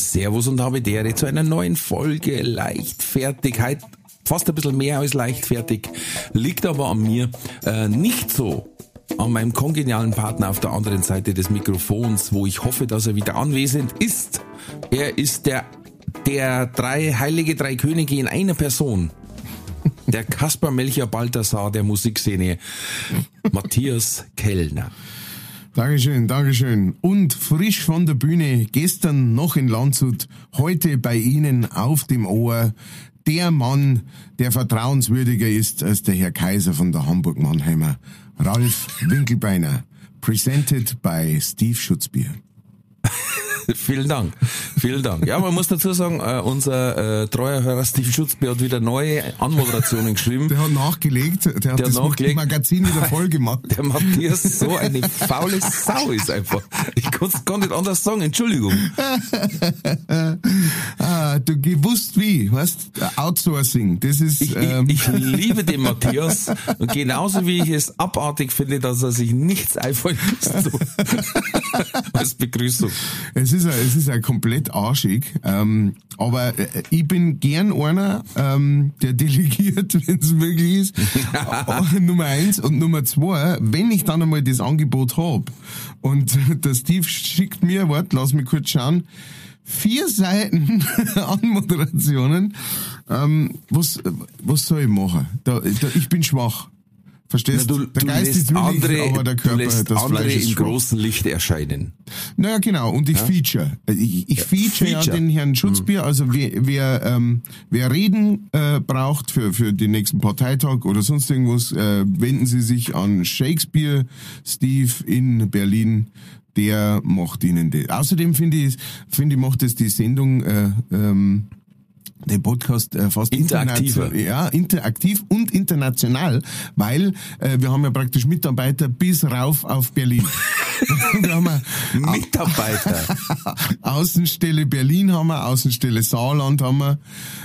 Servus und habe Dere zu einer neuen Folge Leichtfertigkeit. Fast ein bisschen mehr als leichtfertig. Liegt aber an mir. Äh, nicht so an meinem kongenialen Partner auf der anderen Seite des Mikrofons, wo ich hoffe, dass er wieder anwesend ist. Er ist der, der drei, heilige drei Könige in einer Person. Der Kaspar Melcher Balthasar der Musikszene. Matthias Kellner. Dankeschön, Dankeschön. Und frisch von der Bühne, gestern noch in Landshut, heute bei Ihnen auf dem Ohr, der Mann, der vertrauenswürdiger ist als der Herr Kaiser von der Hamburg Mannheimer, Ralf Winkelbeiner, presented by Steve Schutzbier. Vielen Dank. Vielen Dank. Ja, man muss dazu sagen, äh, unser äh, treuer Hörer Steve Schutzbier hat wieder neue Anmoderationen geschrieben. Der hat nachgelegt, der hat Der das nachgelegt. Magazin wieder voll gemacht. Der Matthias so eine faule Sau ist einfach. Ich kann es gar nicht anders sagen, Entschuldigung. ah, du gewusst wie, weißt, Outsourcing, das ist, Ich, ähm, ich, ich liebe den Matthias und genauso wie ich es abartig finde, dass er sich nichts einfallen lässt als Begrüßung. Es ist, ein- es ist ein komplett arschig, ähm, aber äh, ich bin gern einer, ähm, der delegiert, wenn es möglich ist. Äh, Nummer eins und Nummer zwei, wenn ich dann einmal das Angebot hab und der Steve schickt mir, warte, lass mich kurz schauen, vier Seiten Anmoderationen, ähm, was, was soll ich machen? Da, da, ich bin schwach. Verstehst Du, Der du Geist ist willig, andere, aber der du Körper, lässt das andere Fleisch ist im schwach. großen Licht erscheinen. Naja, genau. Und ich feature. Ich, ich feature, ja Feature. den Herrn Schutzbier. Also wer, wer, ähm, wer Reden äh, braucht für, für den nächsten Parteitag oder sonst irgendwas, äh, wenden Sie sich an Shakespeare Steve in Berlin. Der macht Ihnen das. Außerdem finde ich, finde ich, macht es die Sendung, äh, ähm, den Podcast äh, fast Interaktiver. international- Ja, interaktiv und international, weil äh, wir haben ja praktisch Mitarbeiter bis rauf auf Berlin. wir haben ja Mitarbeiter. Außenstelle Berlin haben wir, Außenstelle Saarland haben wir.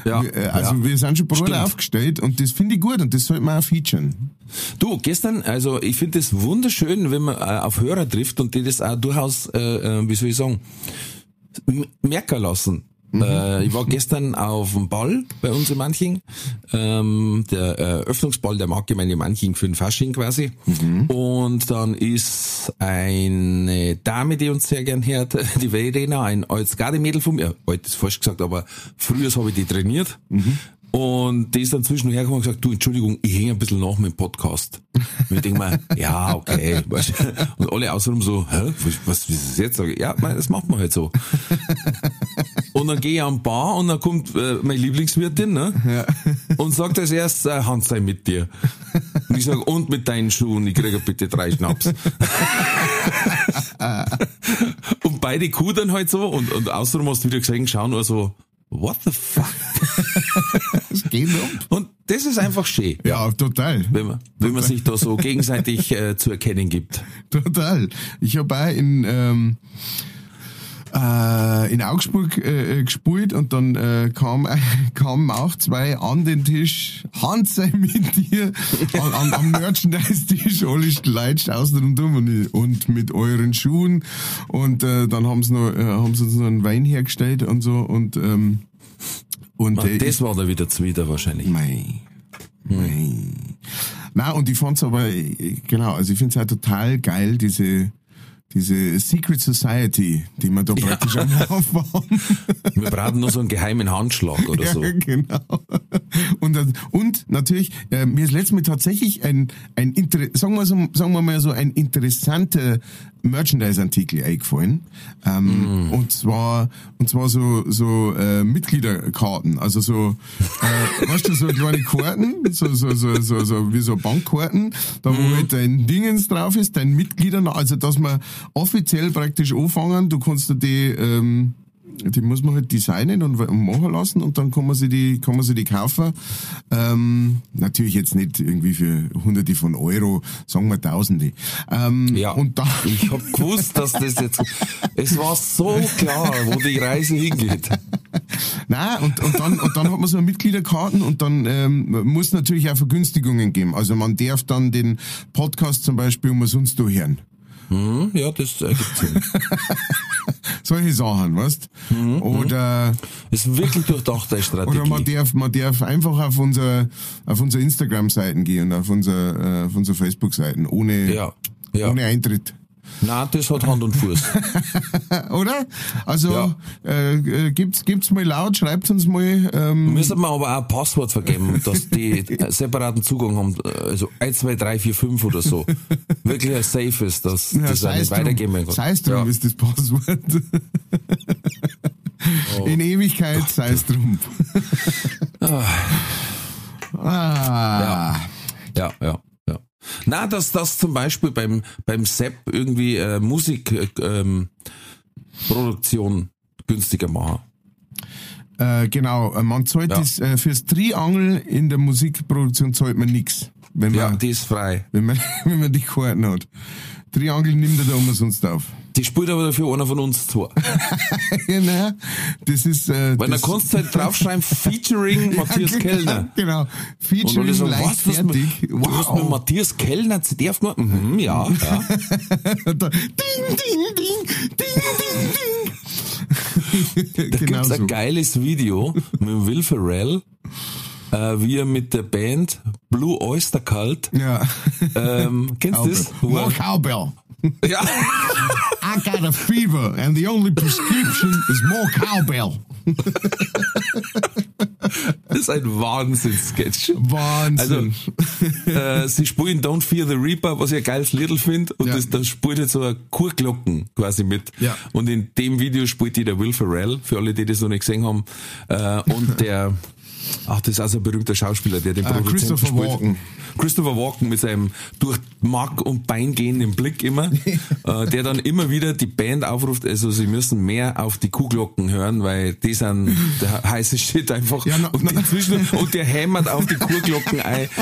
Ja, Wir, äh, also ja. wir sind schon Stimmt. aufgestellt und das finde ich gut und das sollte man auch featuren. Du, gestern, also ich finde es wunderschön, wenn man äh, auf Hörer trifft und die das auch durchaus, äh, äh, wie soll ich sagen, merken lassen. Äh, ich war gestern auf dem Ball bei uns in Manching, ähm, der Eröffnungsball der Marktgemeinde Manching für den Fasching quasi. Und dann ist eine Dame, die uns sehr gern hört, die Verena, ein altes Gardemädel von mir, alt ist falsch gesagt, aber früher habe ich die trainiert. Und die ist dann zwischendurch hergekommen und gesagt, du, Entschuldigung, ich hänge ein bisschen nach mit dem Podcast. Und ich denke mir, ja, okay. Und alle außenrum so, hä, was, was ist das jetzt? Ja, das macht man halt so. Und dann gehe ich am Bar und dann kommt äh, meine Lieblingswirtin ne? und sagt als erstes, äh, Hans sei mit dir. Und ich sage, und mit deinen Schuhen, ich kriege bitte drei Schnaps. und beide kudern halt so und, und außerdem hast du wieder gesehen, schauen nur so, what the fuck? Das geht um. Und das ist einfach schön. Ja, total. Wenn man, wenn man sich da so gegenseitig äh, zu erkennen gibt. Total. Ich habe auch in, ähm, äh, in Augsburg äh, äh, gespielt und dann äh, kam, kamen auch zwei an den Tisch, Hans sei mit dir, an, an, am Merchandise-Tisch, alle Leute außen und um und, und mit euren Schuhen und äh, dann haben sie noch, äh, haben sie uns noch einen Wein hergestellt und so und ähm, und Und äh, das war da wieder Zwider wahrscheinlich. Mei. Mei. Na, und ich fand's aber, äh, genau, also ich find's halt total geil, diese, diese Secret Society, die wir da praktisch Laufen haben. Wir brauchen nur so einen geheimen Handschlag oder so. Ja, genau. Und, und natürlich, äh, mir ist letztes Mal tatsächlich ein, ein sagen, wir so, sagen wir mal so, ein interessanter Merchandise-Artikel eingefallen. Ähm, Und zwar, und zwar so, so äh, Mitgliederkarten. Also so, äh, weißt du, so kleine Karten, so, so, so, so, so wie so Bankkarten, da wo halt dein Dingens drauf ist, dein Mitglieder, also dass man offiziell praktisch anfangen, du kannst dir die ähm, die muss man halt designen und machen lassen und dann kann man sie die, kann man sie die kaufen. Ähm, natürlich jetzt nicht irgendwie für hunderte von Euro, sagen wir Tausende. Ähm, Ja, Und dann, ich hab gewusst, dass das jetzt, es war so klar, wo die Reise hingeht. Nein, und, und dann, und dann hat man so Mitgliederkarten und dann ähm, muss natürlich auch Vergünstigungen geben. Also man darf dann den Podcast zum Beispiel umsonst durchhören. Hm, ja, das ergibt Sinn. Solche Sachen, weißt? Oder, Ist wirklich durchdachte Strategie. oder man darf, man darf einfach auf unser, auf unsere Instagram-Seiten gehen und auf unser, äh, auf unsere Facebook-Seiten ohne, ja, ja. ohne Eintritt. Nein, das hat Hand und Fuß. Oder? Also, Ja. äh, äh, gibt's, gibt's mal laut, schreibt uns mal, ähm, Müssen wir aber auch ein Passwort vergeben, dass die äh, separaten Zugang haben, also 1, 2, 3, 4, 5 oder so. Wirklich ein Safe ist, dass ja, das auch nicht drum, weitergehen kann. sei es drum Ja. ist das Passwort. Oh. In Ewigkeit sei es drum. ah. Ja, ja, ja. Na, dass das zum Beispiel beim beim Sepp irgendwie äh, Musik äh, ähm, günstiger machen. Äh, genau, äh, man zahlt Ja. das, äh, fürs Triangel in der Musikproduktion zahlt man nix, wenn Ja, man, die ist frei. wenn man, wenn man die Karten hat. Triangel nimmt er da umsonst auf. Die spielt aber dafür einer von uns ja, naja, das ist, äh, Weil da kannst du halt draufschreiben, featuring Matthias Ja, Kellner. Genau, Featuring so, was, das mit, fertig. du hast mit Wow. Matthias Kellner, darf man, mhm, ja, ja. Da, ding, ding, ding, ding, ding, ding. Da genau gibt's so. ein geiles Video mit Will Ferrell, äh, wie er mit der Band Blue Oyster Cult, Ja. ähm, kennst du das? Er- cowbell. Ja. I got a fever and the only prescription is more cowbell. Das ist ein Wahnsinns-Sketch. Wahnsinn. Also, äh, sie spielen Don't Fear the Reaper, was ich ein geiles Liedl finde, und Ja. das, da spielt jetzt so ein Chorglocken quasi mit. Ja. Und in dem Video spielt die der Will Ferrell, für alle, die das noch nicht gesehen haben, äh, und der, ach, das ist auch so ein berühmter Schauspieler, der den Ah, Produzenten Christopher spielt. Walken. Christopher Walken mit seinem durch Mark und Bein gehenden Blick immer, äh, der dann immer wieder die Band aufruft, also sie müssen mehr auf die Kuhglocken hören, weil die sind der heiße Shit einfach. Ja, na- und, inzwischen, und der hämmert auf die Kuhglocken ein.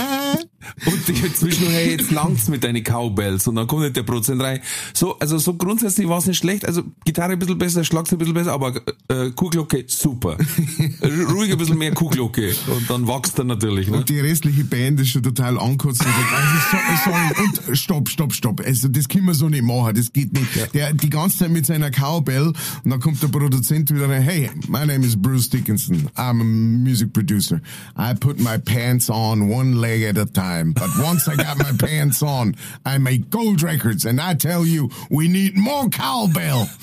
Und inzwischen, hey, jetzt langt's mit deinen Cowbells. Und dann kommt nicht der Prozent rein. So, also so grundsätzlich war's nicht schlecht. Also Gitarre ein bisschen besser, Schlagzeug ein bisschen besser, aber äh, Kuhglocke super. Ruhig ein bisschen mehr Kuhglocke. Und dann wächst er natürlich. Ne? Und die restliche Band ist schon total angekotzt und sagt, also so, und stopp, stopp, stopp. Also das können wir so nicht machen, das geht nicht. Der die ganze Zeit mit seiner Cowbell und dann kommt der Produzent wieder rein, hey, my name is Bruce Dickinson. I'm a music producer. I put my pants on one leg at a time. But once I got my pants on, I make gold records and I tell you, we need more cowbell.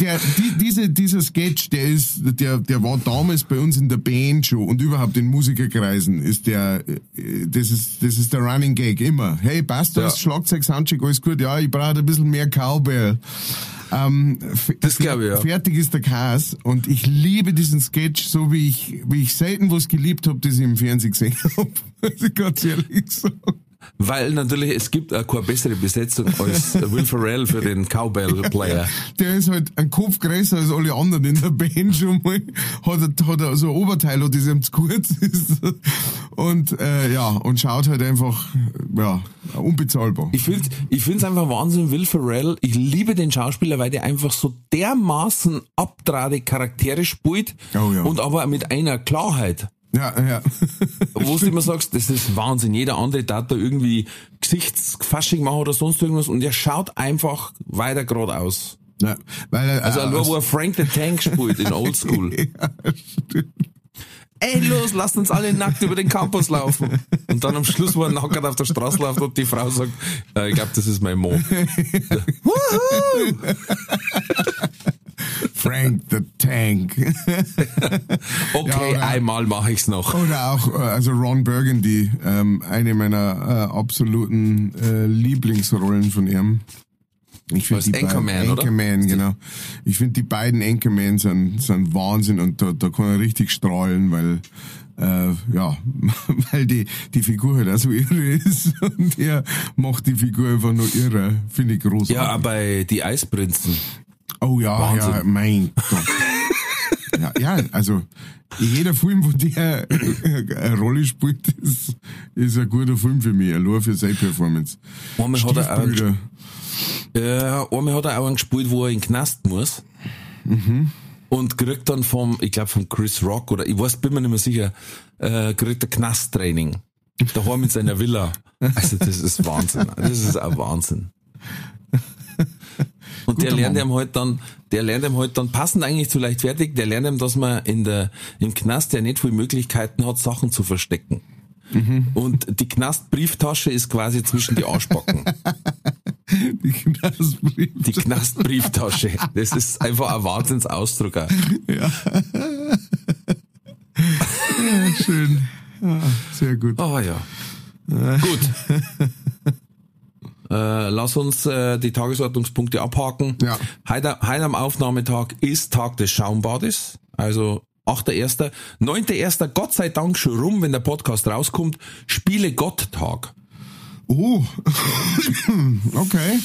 der, die, diese, dieser Sketch, der ist, der, der war damals bei uns in der Band schon und überhaupt in Musikerkreisen ist der, äh, das ist, das ist der Running Gag immer. Hey, passt das? Ja. Schlagzeug, Soundcheck, alles gut? Ja, ich brauche ein bisschen mehr Cowbell. Ähm, Das glaub ich, ja. Fertig ist der Chaos und ich liebe diesen Sketch so wie ich, wie ich selten was geliebt habe, das ich im Fernsehen gesehen habe. Ganz ehrlich sagen. Weil natürlich, es gibt auch keine bessere Besetzung als Will Ferrell für den Cowbell-Player. Der ist halt ein Kopf größer als alle anderen in der Band schon mal. Hat hat er so ein Oberteil, das ihm zu kurz ist. Und, äh, ja, und schaut halt einfach, ja, unbezahlbar. Ich finde ich find's einfach Wahnsinn, Will Ferrell. Ich liebe den Schauspieler, weil der einfach so dermaßen abtrade Charaktere spielt Oh ja. und aber mit einer Klarheit. Ja, ja. Wo du immer sagst, das ist Wahnsinn. Jeder andere darf da irgendwie Gesichtsfasching machen oder sonst irgendwas und der schaut einfach weiter geradeaus. ja weil er, Also nur, wo er Frank the Tank spielt in Oldschool. ja, stimmt. Ey, los, lasst uns alle nackt über den Campus laufen. Und dann am Schluss, wo er nackt auf der Straße läuft und die Frau sagt, äh, ich glaube, das ist mein Mo. Frank the Tank. Okay, Ja, oder- einmal mache ich's noch. Oder auch, äh, also Ron Burgundy, ähm, eine meiner äh, absoluten äh, Lieblingsrollen von ihm. Ich finde die beiden- Anchorman, oder? Anchorman, genau. Ich finde die beiden Anchorman sind, sind Wahnsinn und da, da kann er richtig strahlen, weil äh, ja, weil die, die Figur halt auch so irre ist und er macht die Figur einfach nur irre. Finde ich großartig. Ja, bei die Eisprinzen. Oh ja, Wahnsinn. ja, mein Gott. ja, ja, also jeder Film, wo der eine Rolle spielt, ist, ist ein guter Film für mich, allein für seine Performance. Einmal hat er auch, äh, einmal hat er auch einen gespielt, wo er in den Knast muss. Und kriegt dann vom, ich glaube vom Chris Rock oder ich weiß, bin mir nicht mehr sicher, äh, kriegt er Knasttraining. Daheim in seiner Villa. Also das ist Wahnsinn. Das ist auch Wahnsinn. Und der lernt ihm halt dann, der lernt ihm halt dann passend eigentlich zu leichtfertig, der lernt ihm, dass man in der, im Knast ja nicht viele Möglichkeiten hat, Sachen zu verstecken. Mhm. Und die Knastbrieftasche ist quasi zwischen die Arschbacken. Die Knastbrief. Die Knastbrieftasche. Das ist einfach ein Wahnsinnsausdruck. auch. Ja, schön. Ja, sehr gut. Ah ja. Gut. Äh, lass uns äh, die Tagesordnungspunkte abhaken. Ja. Heute, heute am Aufnahmetag ist Tag des Schaumbades. Also 8.1. 9.1. Gott sei Dank schon rum, wenn der Podcast rauskommt. Spiele Gott Tag. Oh, okay.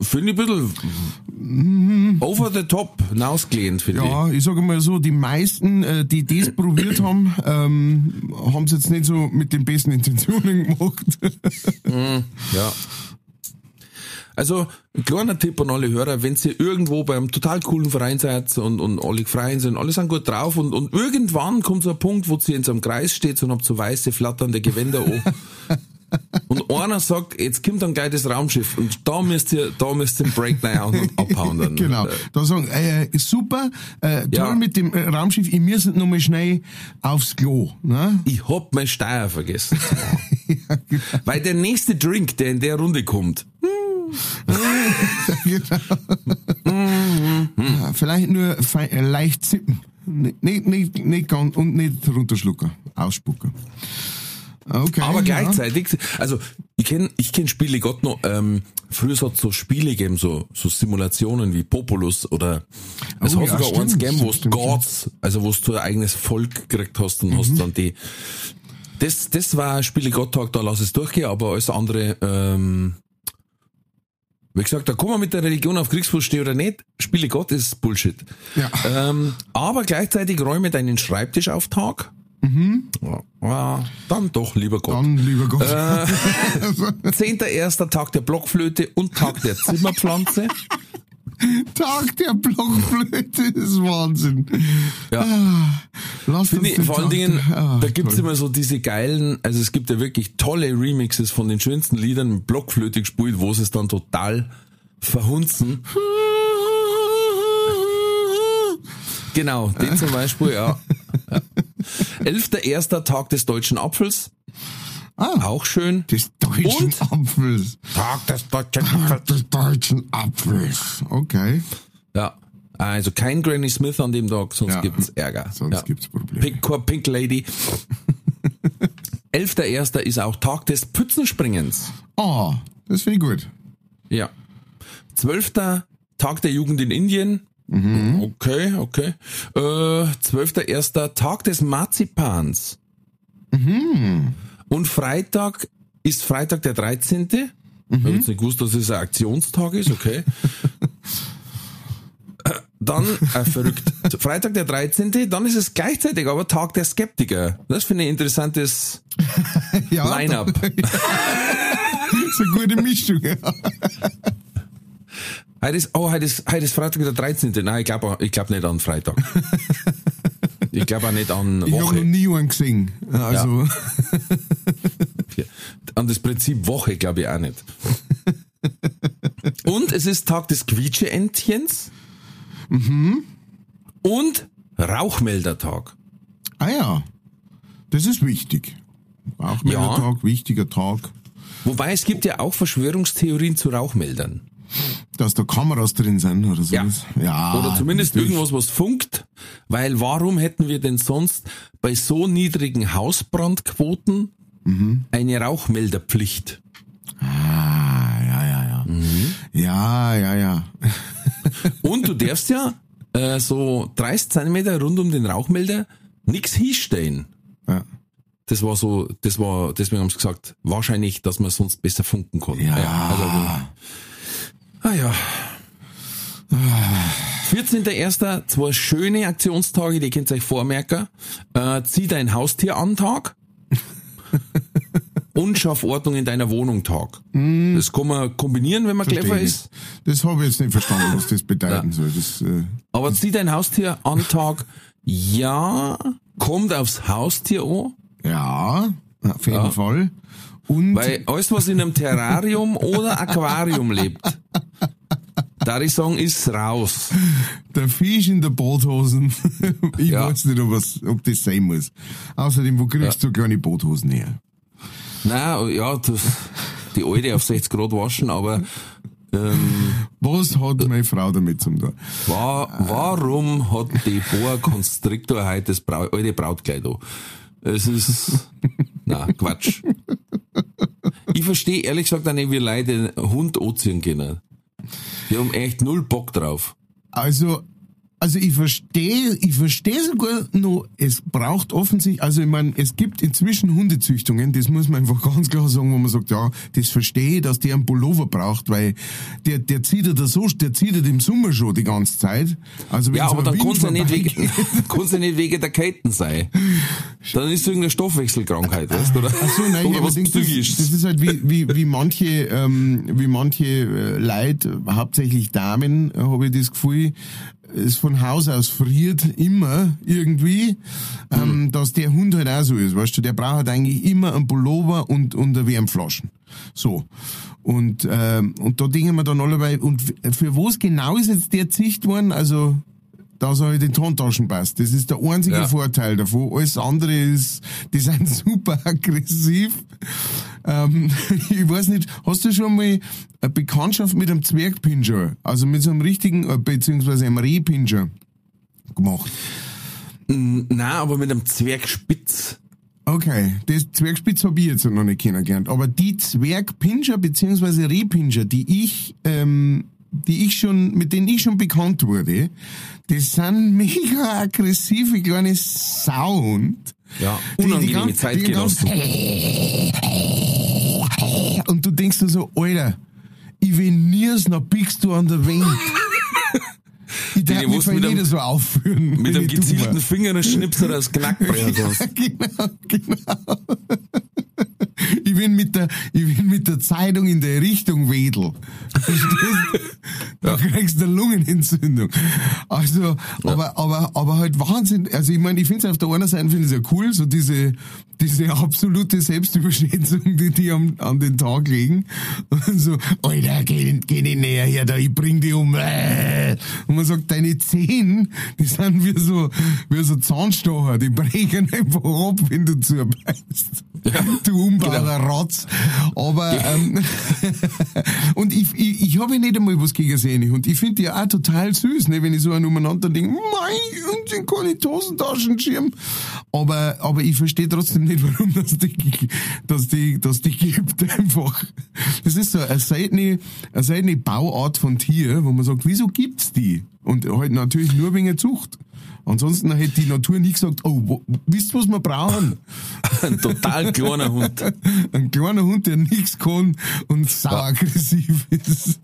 Finde ich ein bisschen over the top hinausgelehnt, finde ich. Ja, ich sage mal so, die meisten, äh, die das probiert haben, ähm, haben es jetzt nicht so mit den besten Intentionen gemacht. Ja. Also, ein kleiner Tipp an alle Hörer, wenn ihr irgendwo beim total coolen Verein seid und, und alle Freien sind, alle sind gut drauf und, und irgendwann kommt so ein Punkt, wo ihr in so einem Kreis steht und habt so weiße, flatternde Gewänder an. Und einer sagt, jetzt kommt dann gleich das Raumschiff und da müsst ihr, da müsst ihr den Breakdown und abhauen dann. genau. Da sagen, äh, ist super, äh, toll Ja. mit dem äh, Raumschiff, ich muss noch mal schnell aufs Klo. Ne? Ich hab mein Steuer vergessen. ja, genau. Weil der nächste Drink, der in der Runde kommt, Ja, Vielleicht nur äh, leicht sippen. Nicht, nicht, nicht, ganz, und nicht runterschlucken, ausspucken. Okay. Aber ja. gleichzeitig, also ich kenn ich kenn Spiele Gott noch, ähm, früher hat es so Spiele gegeben, so, so Simulationen wie Populus oder es Oh hat ja, sogar eins gegeben, wo du Gods, also wo du ein eigenes Volk gekriegt hast und Mhm. hast dann die. Das, das war Spiele Gotttag, da lass es durchgehen, aber alles andere, ähm, wie gesagt, da kann man mit der Religion auf Kriegsfuß stehen oder nicht. Spiele Gott ist Bullshit. Ja. Ähm, aber gleichzeitig räume deinen Schreibtisch auf Tag. Ja, ja, dann doch, lieber Gott. Dann, lieber Gott. Äh, Zehnter erster Tag der Blockflöte und Tag der Zimmerpflanze. Tag der Blockflöte ist Wahnsinn. Ja. Ah, Lass Finde uns ich, vor allen Dingen, ah, da gibt's toll. immer so diese geilen, also es gibt ja wirklich tolle Remixes von den schönsten Liedern mit Blockflöte gespielt, wo sie es dann total verhunzen. Genau, den zum Beispiel, ja. ja. Elfter erster Tag des deutschen Apfels. Ah. Auch schön. Des deutschen Und? Apfels. Tag des deutschen Tag des deutschen Apfels. Okay. Ja. Also kein Granny Smith an dem Tag, sonst Ja. gibt's Ärger. Sonst ja. gibt's Probleme. Pink, Core Pink Lady. Elfter erster ist auch Tag des Pützenspringens. Ah, das finde ich gut. Ja. Zwölfter Tag der Jugend in Indien. Okay, okay. Äh, Zwölfter erster Tag des Marzipans. Und Freitag ist Freitag der 13. Ich habe jetzt nicht gewusst, dass es ein Aktionstag ist, okay. Äh, Dann, äh, verrückt, Freitag der 13., dann ist es gleichzeitig aber Tag der Skeptiker. Das finde ich ein interessantes Ja, Line-up. ist eine gute Mischung. Heute ist, oh, heute ist, heute ist Freitag der 13. Nein, ich glaube ich glaub nicht an Freitag. Ich glaube auch nicht an Ich habe noch Woche. nie einen gesehen. Also, An das Prinzip Woche glaube ich auch nicht. Und es ist Tag des Quietscheentchens. Mhm. Und Rauchmeldertag. ah ja, das ist wichtig. Auch Ja. Wichtiger Tag. Wobei es gibt ja auch Verschwörungstheorien zu Rauchmeldern. Dass da Kameras drin sind oder so. Ja. ja Oder zumindest natürlich. irgendwas, was funkt. Weil warum hätten wir denn sonst bei so niedrigen Hausbrandquoten Mhm. eine Rauchmelderpflicht? Ah, ja, ja, ja. Mhm. Ja, ja, ja. Und du darfst ja äh, so 30 Zentimeter rund um den Rauchmelder nix hinstellen. ja. Das war so, das war, deswegen haben sie gesagt, wahrscheinlich, dass man sonst besser funken kann. Ja. also, ah ja. 14.01. zwei schöne Aktionstage, die könnt ihr euch vormerken. Äh, zieh dein Haustier an Tag. und schaff Ordnung in deiner Wohnung Tag. Das kann man kombinieren, wenn man clever Verstehe ist. Das habe ich jetzt nicht verstanden, was das bedeuten soll. Das, äh, Aber zieh dein Haustier an Tag. Ja, kommt aufs Haustier an. ja, auf jeden Fall. Und Weil alles, was in einem Terrarium oder Aquarium lebt, da ich sagen, ist raus. der Fisch in der Boothosen, ich Ja. weiß nicht, ob, was, ob das sein muss. Außerdem, wo kriegst du kleine Boothosen her? Na, ja, das, die alte auf 60 Grad waschen, aber ähm, Was hat meine Frau damit zum tun? wa warum hat die Boa Constrictor heute das Brau alte Brautkleid an? Es ist, na, Quatsch. Ich verstehe ehrlich gesagt auch nicht, wie Leute Hund anziehen können. Die haben echt null Bock drauf. Also, also ich verstehe, ich verstehe sogar noch, es braucht offensichtlich, also ich meine, es gibt inzwischen Hundezüchtungen, das muss man einfach ganz klar sagen, wo man sagt, ja, das verstehe ich, dass der einen Pullover braucht, weil der, der zieht er da so, der zieht er im Sommer schon die ganze Zeit. Also Ja, aber dann Wind kann's ja nicht wegen, kann's ja nicht wegen der Käten sein. Dann ist es irgendeine Stoffwechselkrankheit, weißt du, oder? Ach so, nein, oder aber was ich denk, das, das ist halt wie, wie, wie manche, ähm, wie manche äh, Leute, hauptsächlich Damen, äh, habe ich das Gefühl, es von Haus aus friert immer irgendwie, ähm, dass der Hund halt auch so ist, weißt du, der braucht halt eigentlich immer einen Pullover und, und eine Wärmflaschen. So. Und, ähm, und da denken wir dann alle bei, und für was genau ist jetzt der Zicht worden? Also, dass er halt in die Handtaschen passt. Das ist der einzige Ja. Vorteil davon. Alles andere ist, die sind super aggressiv. Ähm, ich weiß nicht, hast du schon mal eine Bekanntschaft mit einem Zwergpinscher, also mit so einem richtigen, äh, beziehungsweise einem Rehpinscher gemacht? Na, aber mit einem Zwergspitz. Okay, das Zwergspitz habe ich jetzt noch nicht kennengelernt. Aber die Zwergpinscher beziehungsweise Rehpinscher, die ich, ähm, die ich schon, mit denen ich schon bekannt wurde, das sind mega aggressive kleine Sound. Ja, unangenehme Zeitgenossen. Und du denkst dir so, Alter, ich venier's, noch biegst du an der Wand. Ich darf mich mit einem- jeder so aufführen. Mit einem gezielten Finger einen Schnipsel das Knackbrecher sonst. genau, genau. Ich bin mit der, ich bin mit der Zeitung in der Richtung wedel. Verstehst? Da kriegst du eine Lungenentzündung. Also, aber, aber, aber halt Wahnsinn. Also, ich meine, ich finde es auf der einen Seite finde ich ja cool, so diese, diese absolute Selbstüberschätzung, die die am, an den Tag legen. Und so, Alter, geh, geh nicht näher her, da, ich bring dich um. Und man sagt, deine Zehen, die sind wie so, wie so Zahnstocher, die brechen einfach ab, wenn du zubeißt. Du unbauer Ratz. Aber, ähm, und ich, ich, ich habe nicht einmal was gegen. Und ich finde die auch total süß, ne, wenn ich so einen umeinander denke, mei, und den kann ich Hosentaschen schirmen. Aber, aber ich verstehe trotzdem nicht, warum das die, dass die, dass die gibt, einfach. Das ist so eine seltene, eine seltene Bauart von Tier, wo man sagt, wieso gibt's die? Und halt natürlich nur wegen der Zucht. Ansonsten hätte die Natur nie gesagt, oh, wisst ihr, was wir brauchen? Ein total kleiner Hund. Ein kleiner Hund, der nichts kann und sauaggressiv ist.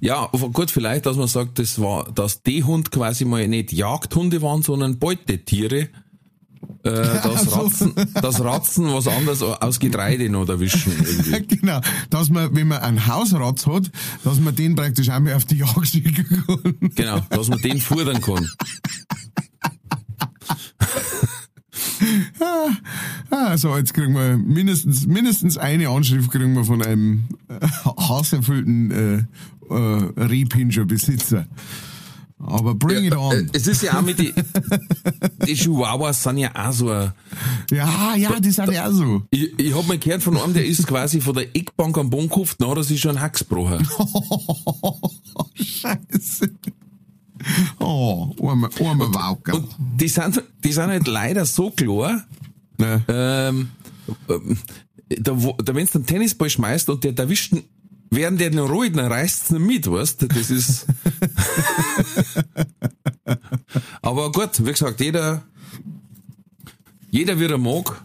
Ja, gut, vielleicht, dass man sagt, das war, dass die Hund quasi mal nicht Jagdhunde waren, sondern Beutetiere. Äh, das, so. Ratzen, das Ratzen was anderes aus Getreide noch erwischen. Irgendwie. Genau, dass man, wenn man einen Hausratz hat, dass man den praktisch auch mal auf die Jagd schicken kann. Genau, dass man den fordern kann. Ah, so, jetzt kriegen wir mindestens, mindestens eine Anschrift kriegen wir von einem äh, hasserfüllten äh, äh, Rehpinscher-Besitzer. Aber bring it Äh, on. Es ist ja auch mit die, die Chihuahuas sind ja auch so ein, Ja, ja, die sind ja auch so. ich, ich hab mal gehört von einem, der ist quasi von der Eckbank am Bonkopf, na, das ist schon ein Hacksbrocher. Scheiße. Oh, armer, armer Wauker. Und die sind, die sind halt leider so klar, Ne? ähm, ähm, da, wo- da wenn du einen Tennisball schmeißt und der erwischt während der noch ruhig, dann reißt's ihn mit, weißt du, das ist, aber gut, wie gesagt, jeder, jeder wie er mag,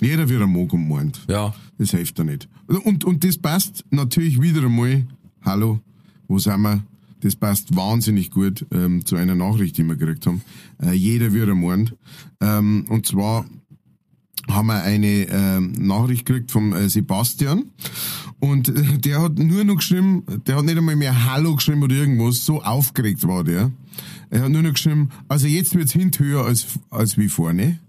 Jeder wie er mag und meint. ja, Das hilft ja nicht. Und, und das passt natürlich wieder einmal. Hallo, wo sind wir? Das passt wahnsinnig gut ähm, zu einer Nachricht, die wir gekriegt haben. Äh, jeder wird ermordet. Ähm, und zwar haben wir eine ähm, Nachricht gekriegt vom äh, Sebastian und äh, der hat nur noch geschrieben, der hat nicht einmal mehr Hallo geschrieben oder irgendwas, so aufgeregt war der. Er hat nur noch geschrieben, also jetzt wird's hint höher als, als wie vorne.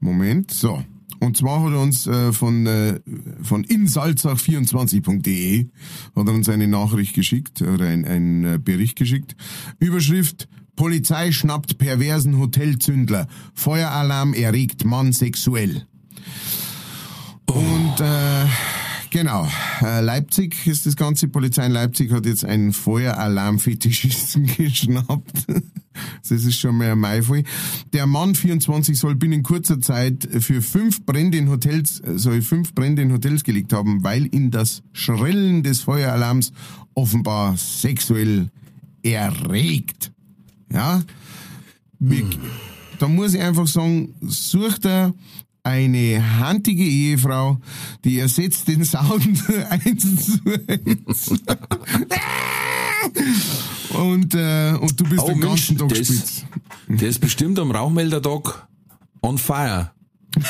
Moment, so. Und zwar hat er uns äh, von, äh, von insalzach24.de hat er uns eine Nachricht geschickt oder ein, äh, Bericht geschickt. Überschrift Polizei schnappt perversen Hotelzündler. Feueralarm erregt Mann sexuell. Und äh, genau, äh, Leipzig ist das ganze. Polizei in Leipzig hat jetzt einen Feueralarm-Fetischisten geschnappt. Das ist schon mal ein Maifall. Der Mann 24 soll binnen kurzer Zeit für fünf Brände in Hotels, soll fünf Brände in Hotels gelegt haben, weil ihn das Schrillen des Feueralarms offenbar sexuell erregt. Ja, Wie- da muss ich einfach sagen, sucht er eine handige Ehefrau, die ersetzt den Sound eins zu eins. und, äh, und du bist Oh den Mensch, ganzen Tag der spitz. ist, der ist bestimmt am Rauchmeldertag on fire.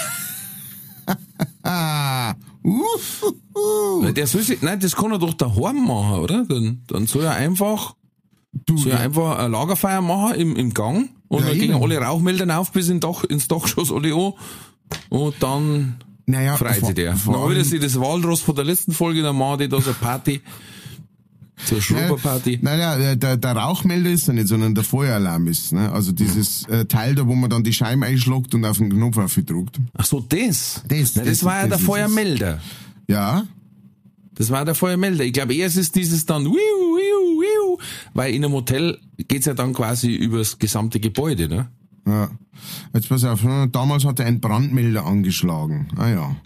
Ah, uh, uh, uh. Der soll sich, nein, das kann er doch daheim machen, oder? Dann, dann soll er einfach, Du, soll er ja, einfach ein Lagerfeuer machen im, im Gang und Ja, dann gehen alle Rauchmelder auf bis in Dach, ins Dachgeschoss alle an und dann naja, freut sich der. Dann wieder sich das Walross von der letzten Folge, dann machen die da so eine Party. So eine Schrubberparty. Nein, nein, der, der Rauchmelder ist ja nicht, sondern der Feueralarm ist. Ne? Also dieses äh, Teil da, wo man dann die Scheibe einschlagt und auf den Knopf aufdrückt. Ach so, das. Das- das, das- war ja das der ist es. Feuermelder. Ja, Das war der Feuermelder. Ich glaube, erst ist dieses dann wiu, wiu, wiu, weil in einem Hotel geht's ja dann quasi übers gesamte Gebäude, ne? Ja. Jetzt pass auf, ne? damals hat er einen Brandmelder angeschlagen. Ah ja.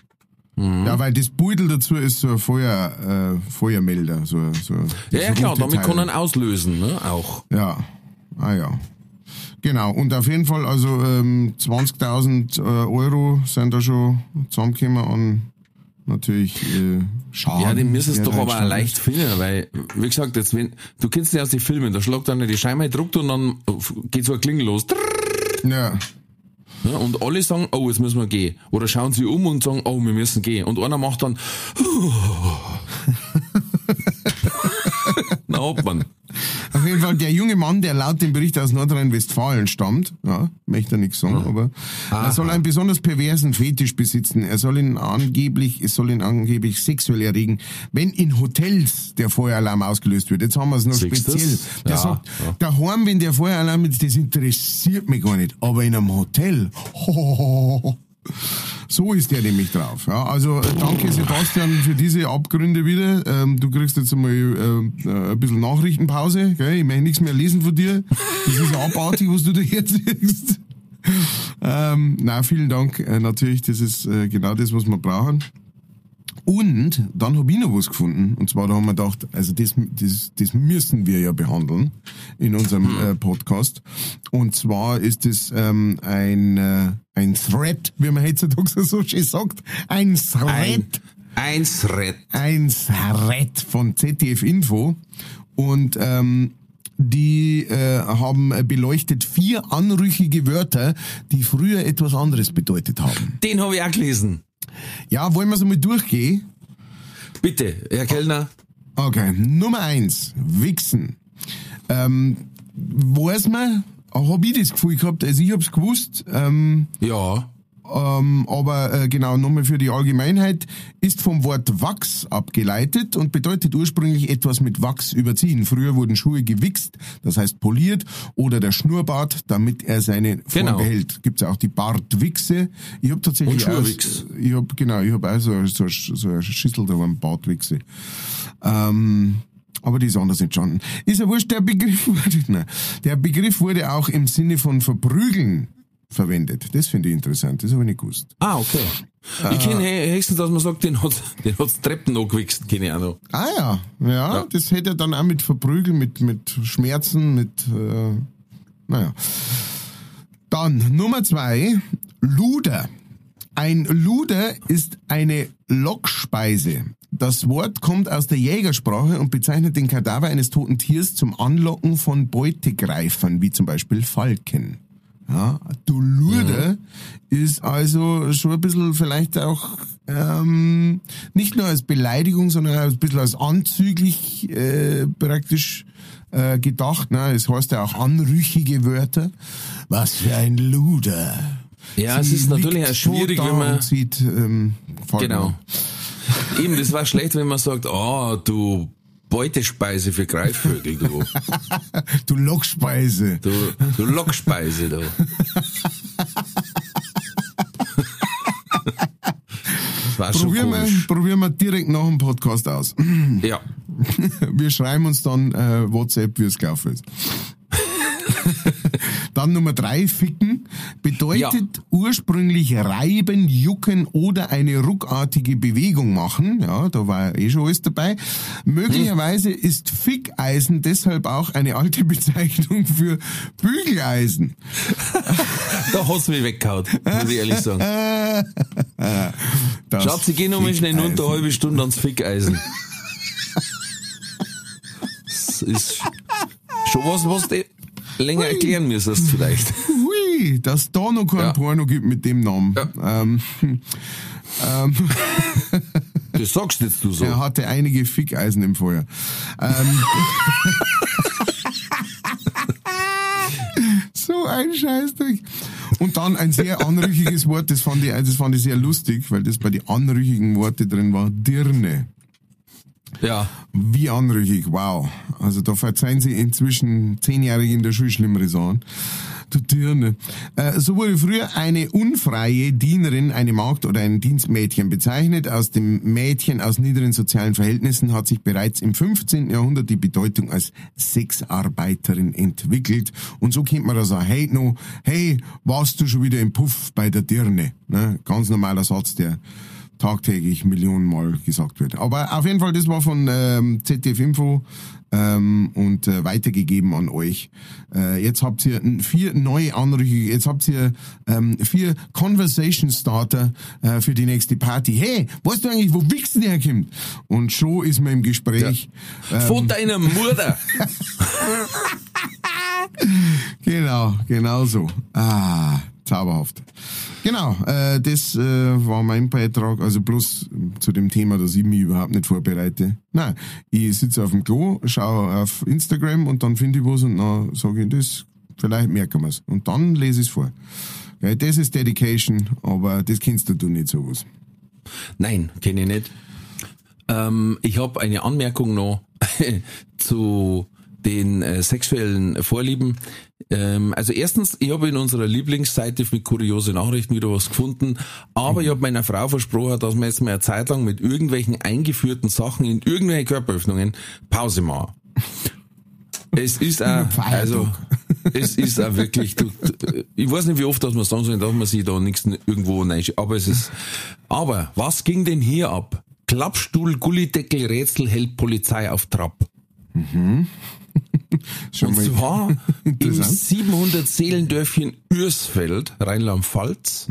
Mhm. Ja, weil das Beutel dazu ist so ein Feuer, äh, Feuermelder. So, so Ja, ja klar, damit kann er man auslösen, ne? Auch. Ja, ah ja. Genau, und auf jeden Fall, also ähm, 20.000 äh, Euro sind da schon zusammengekommen an natürlich äh, Schaden. Ja, den müsstest der doch aber auch leicht finden, weil, wie gesagt, jetzt, wenn, du kennst ja aus den Filmen, da schlagt einer die Scheibe druckt und dann geht so ein Klingel los. ist. Ja, Ja, und alle sagen, oh, jetzt müssen wir gehen. Oder schauen sie um und sagen, oh, wir müssen gehen. Und einer macht dann, na, hat man. auf jeden Fall der junge Mann, der laut dem Bericht aus Nordrhein-Westfalen stammt, ja, möchte nichts sagen, aber er soll einen besonders perversen Fetisch besitzen. Er soll ihn angeblich, es soll ihn angeblich sexuell erregen, wenn in Hotels der Feueralarm ausgelöst wird. Jetzt haben wir es noch Siehst speziell. Der Ja, sagt, ja. daheim, wenn der Feueralarm ist, das interessiert mich gar nicht. Aber in einem Hotel, so ist der nämlich drauf. Ja, also äh, danke Sebastian für diese Abgründe wieder. Ähm, du kriegst jetzt einmal äh, äh, ein bisschen Nachrichtenpause. Gell? Ich möchte nichts mehr lesen von dir. Das ist abartig, was du da herziehst. Ähm, na, vielen Dank. Äh, natürlich, das ist äh, genau das, was wir brauchen. Und dann hab ich noch was gefunden. Und zwar da haben wir gedacht, also das, das, das müssen wir ja behandeln in unserem äh, Podcast. Und zwar ist es ähm, ein, äh, ein Thread, wie man heutzutage so schön sagt. Ein Thread. Ein, eins Red. Ein Thread von ZDF Info. Und ähm, die äh, haben beleuchtet vier anrüchige Wörter, die früher etwas anderes bedeutet haben. Den habe ich auch gelesen. Ja, wollen wir so mal durchgehen? Bitte, Herr Kellner. Okay, Nummer eins, Wichsen. Ähm, weiß man, hab ich das Gefühl gehabt, also ich hab's gewusst, ähm, Ja. Ähm, aber äh, genau, nochmal für die Allgemeinheit, ist vom Wort Wachs abgeleitet und bedeutet ursprünglich etwas mit Wachs überziehen. Früher wurden Schuhe gewichst, das heißt poliert, oder der Schnurrbart, damit er seine Form Genau. behält. Gibt's ja auch die Bartwichse. Ich hab tatsächlich Und auch, Schuhwichs. ich hab, genau, ich hab auch so, so, so eine Schüssel da beim Bartwichse. Ähm, aber die ist anders entstanden. Ist ja wurscht, der Begriff wurde, nein, der Begriff wurde auch im Sinne von verprügeln verwendet. Das finde ich interessant, das habe ich nicht gewusst. Ah, okay. Ich kenne höchstens, dass man sagt, den hat, den hat's Treppen angewichst, auch noch. Ah ja, ja, Ja. das hätte er dann auch mit Verprügeln, mit, mit Schmerzen, mit, äh, naja. Dann Nummer zwei, Luder. Ein Luder ist eine Lockspeise. das Wort kommt aus der Jägersprache und bezeichnet den Kadaver eines toten Tiers zum Anlocken von Beutegreifern, wie zum Beispiel Falken. Ja, du Lurde ist also schon ein bisschen vielleicht auch ähm, nicht nur als Beleidigung, sondern ein bisschen als anzüglich äh, praktisch äh, gedacht. Ne? Es heißt ja auch anrüchige Wörter. Was für ein Luder. Ja, es Sie ist natürlich auch schwierig, wenn man- Sieht, ähm, Genau. Eben, das war schlecht, wenn man sagt, ah, du Beutespeise für Greifvögel, du. Du Lockspeise. Du, du Lockspeise, du. Probieren wir, probieren wir direkt nach dem Podcast aus. Ja. Wir schreiben uns dann äh, WhatsApp, wie es gelaufen ist. dann Nummer drei, ficken, bedeutet Ja. ursprünglich reiben, jucken oder eine ruckartige Bewegung machen. Ja, da war eh schon alles dabei. Möglicherweise ist Fickeisen deshalb auch eine alte Bezeichnung für Bügeleisen. Da hast du mich weggehauen, muss ich ehrlich sagen. Das Schatz, ich geh noch mal schnell runter, eine halbe Stunde ans Fickeisen. Das ist schon was, was du länger erklären müsstest vielleicht. Hui, dass da noch kein Ja. Porno gibt mit dem Namen. Ähm, ähm, Das sagst jetzt du so. er hatte einige Fickeisen im Feuer. Ähm, so ein Scheißdreck. Und dann ein sehr anrüchiges Wort, das fand ich, das fand ich sehr lustig, weil das bei den anrüchigen Worte drin war. Dirne. Ja. Wie anrüchig, wow. Also da verzeihen sie inzwischen Zehnjährige in der Schule schlimmere Sachen. Du Dirne. Äh, so wurde früher eine unfreie Dienerin, eine Magd oder ein Dienstmädchen bezeichnet. Aus dem Mädchen aus niederen sozialen Verhältnissen hat sich bereits im 15. Jahrhundert die Bedeutung als Sexarbeiterin entwickelt. Und so kennt man das auch heute noch. Hey, warst du schon wieder im Puff bei der Dirne? Ne? Ganz normaler Satz, der tagtäglich Millionenmal gesagt wird. Aber auf jeden Fall, das war von ähm, ZDF Info ähm, und äh, weitergegeben an euch. Äh, jetzt habt ihr vier neue Anrüche, jetzt habt ihr ähm, vier Conversation Starter äh, für die nächste Party. Hey, weißt du eigentlich, wo Wichsen herkommt? Und schon ist man im Gespräch. Von deiner Mutter. Genau, genau so. Ah, zauberhaft. Genau, äh, das äh, war mein Beitrag. Also bloß zu dem Thema, dass ich mich überhaupt nicht vorbereite. Nein, ich sitze auf dem Klo, schaue auf Instagram und dann finde ich was und dann sage ich, das, vielleicht merken wir es. Und dann lese ich es vor. Ja, das ist Dedication, aber das kennst du, nicht sowas. Nein, kenne ich nicht. Ähm, ich habe eine Anmerkung noch zu den äh, sexuellen Vorlieben. Ähm, also erstens, ich habe in unserer Lieblingsseite mit kuriose Nachrichten wieder was gefunden, aber ich habe meiner Frau versprochen, dass wir jetzt mal eine Zeit lang mit irgendwelchen eingeführten Sachen in irgendwelche Körperöffnungen Pause machen. Es ist auch, also, es ist auch wirklich, du, ich weiß nicht, wie oft dass man sagen soll, dass man sich da nichts irgendwo rein, aber es ist, aber was ging denn hier ab? Klappstuhl, Gullideckel, Rätsel hält Polizei auf Trab. Schon Und zwar im interessant. 700 Seelendörfchen Ürsfeld, Rheinland-Pfalz,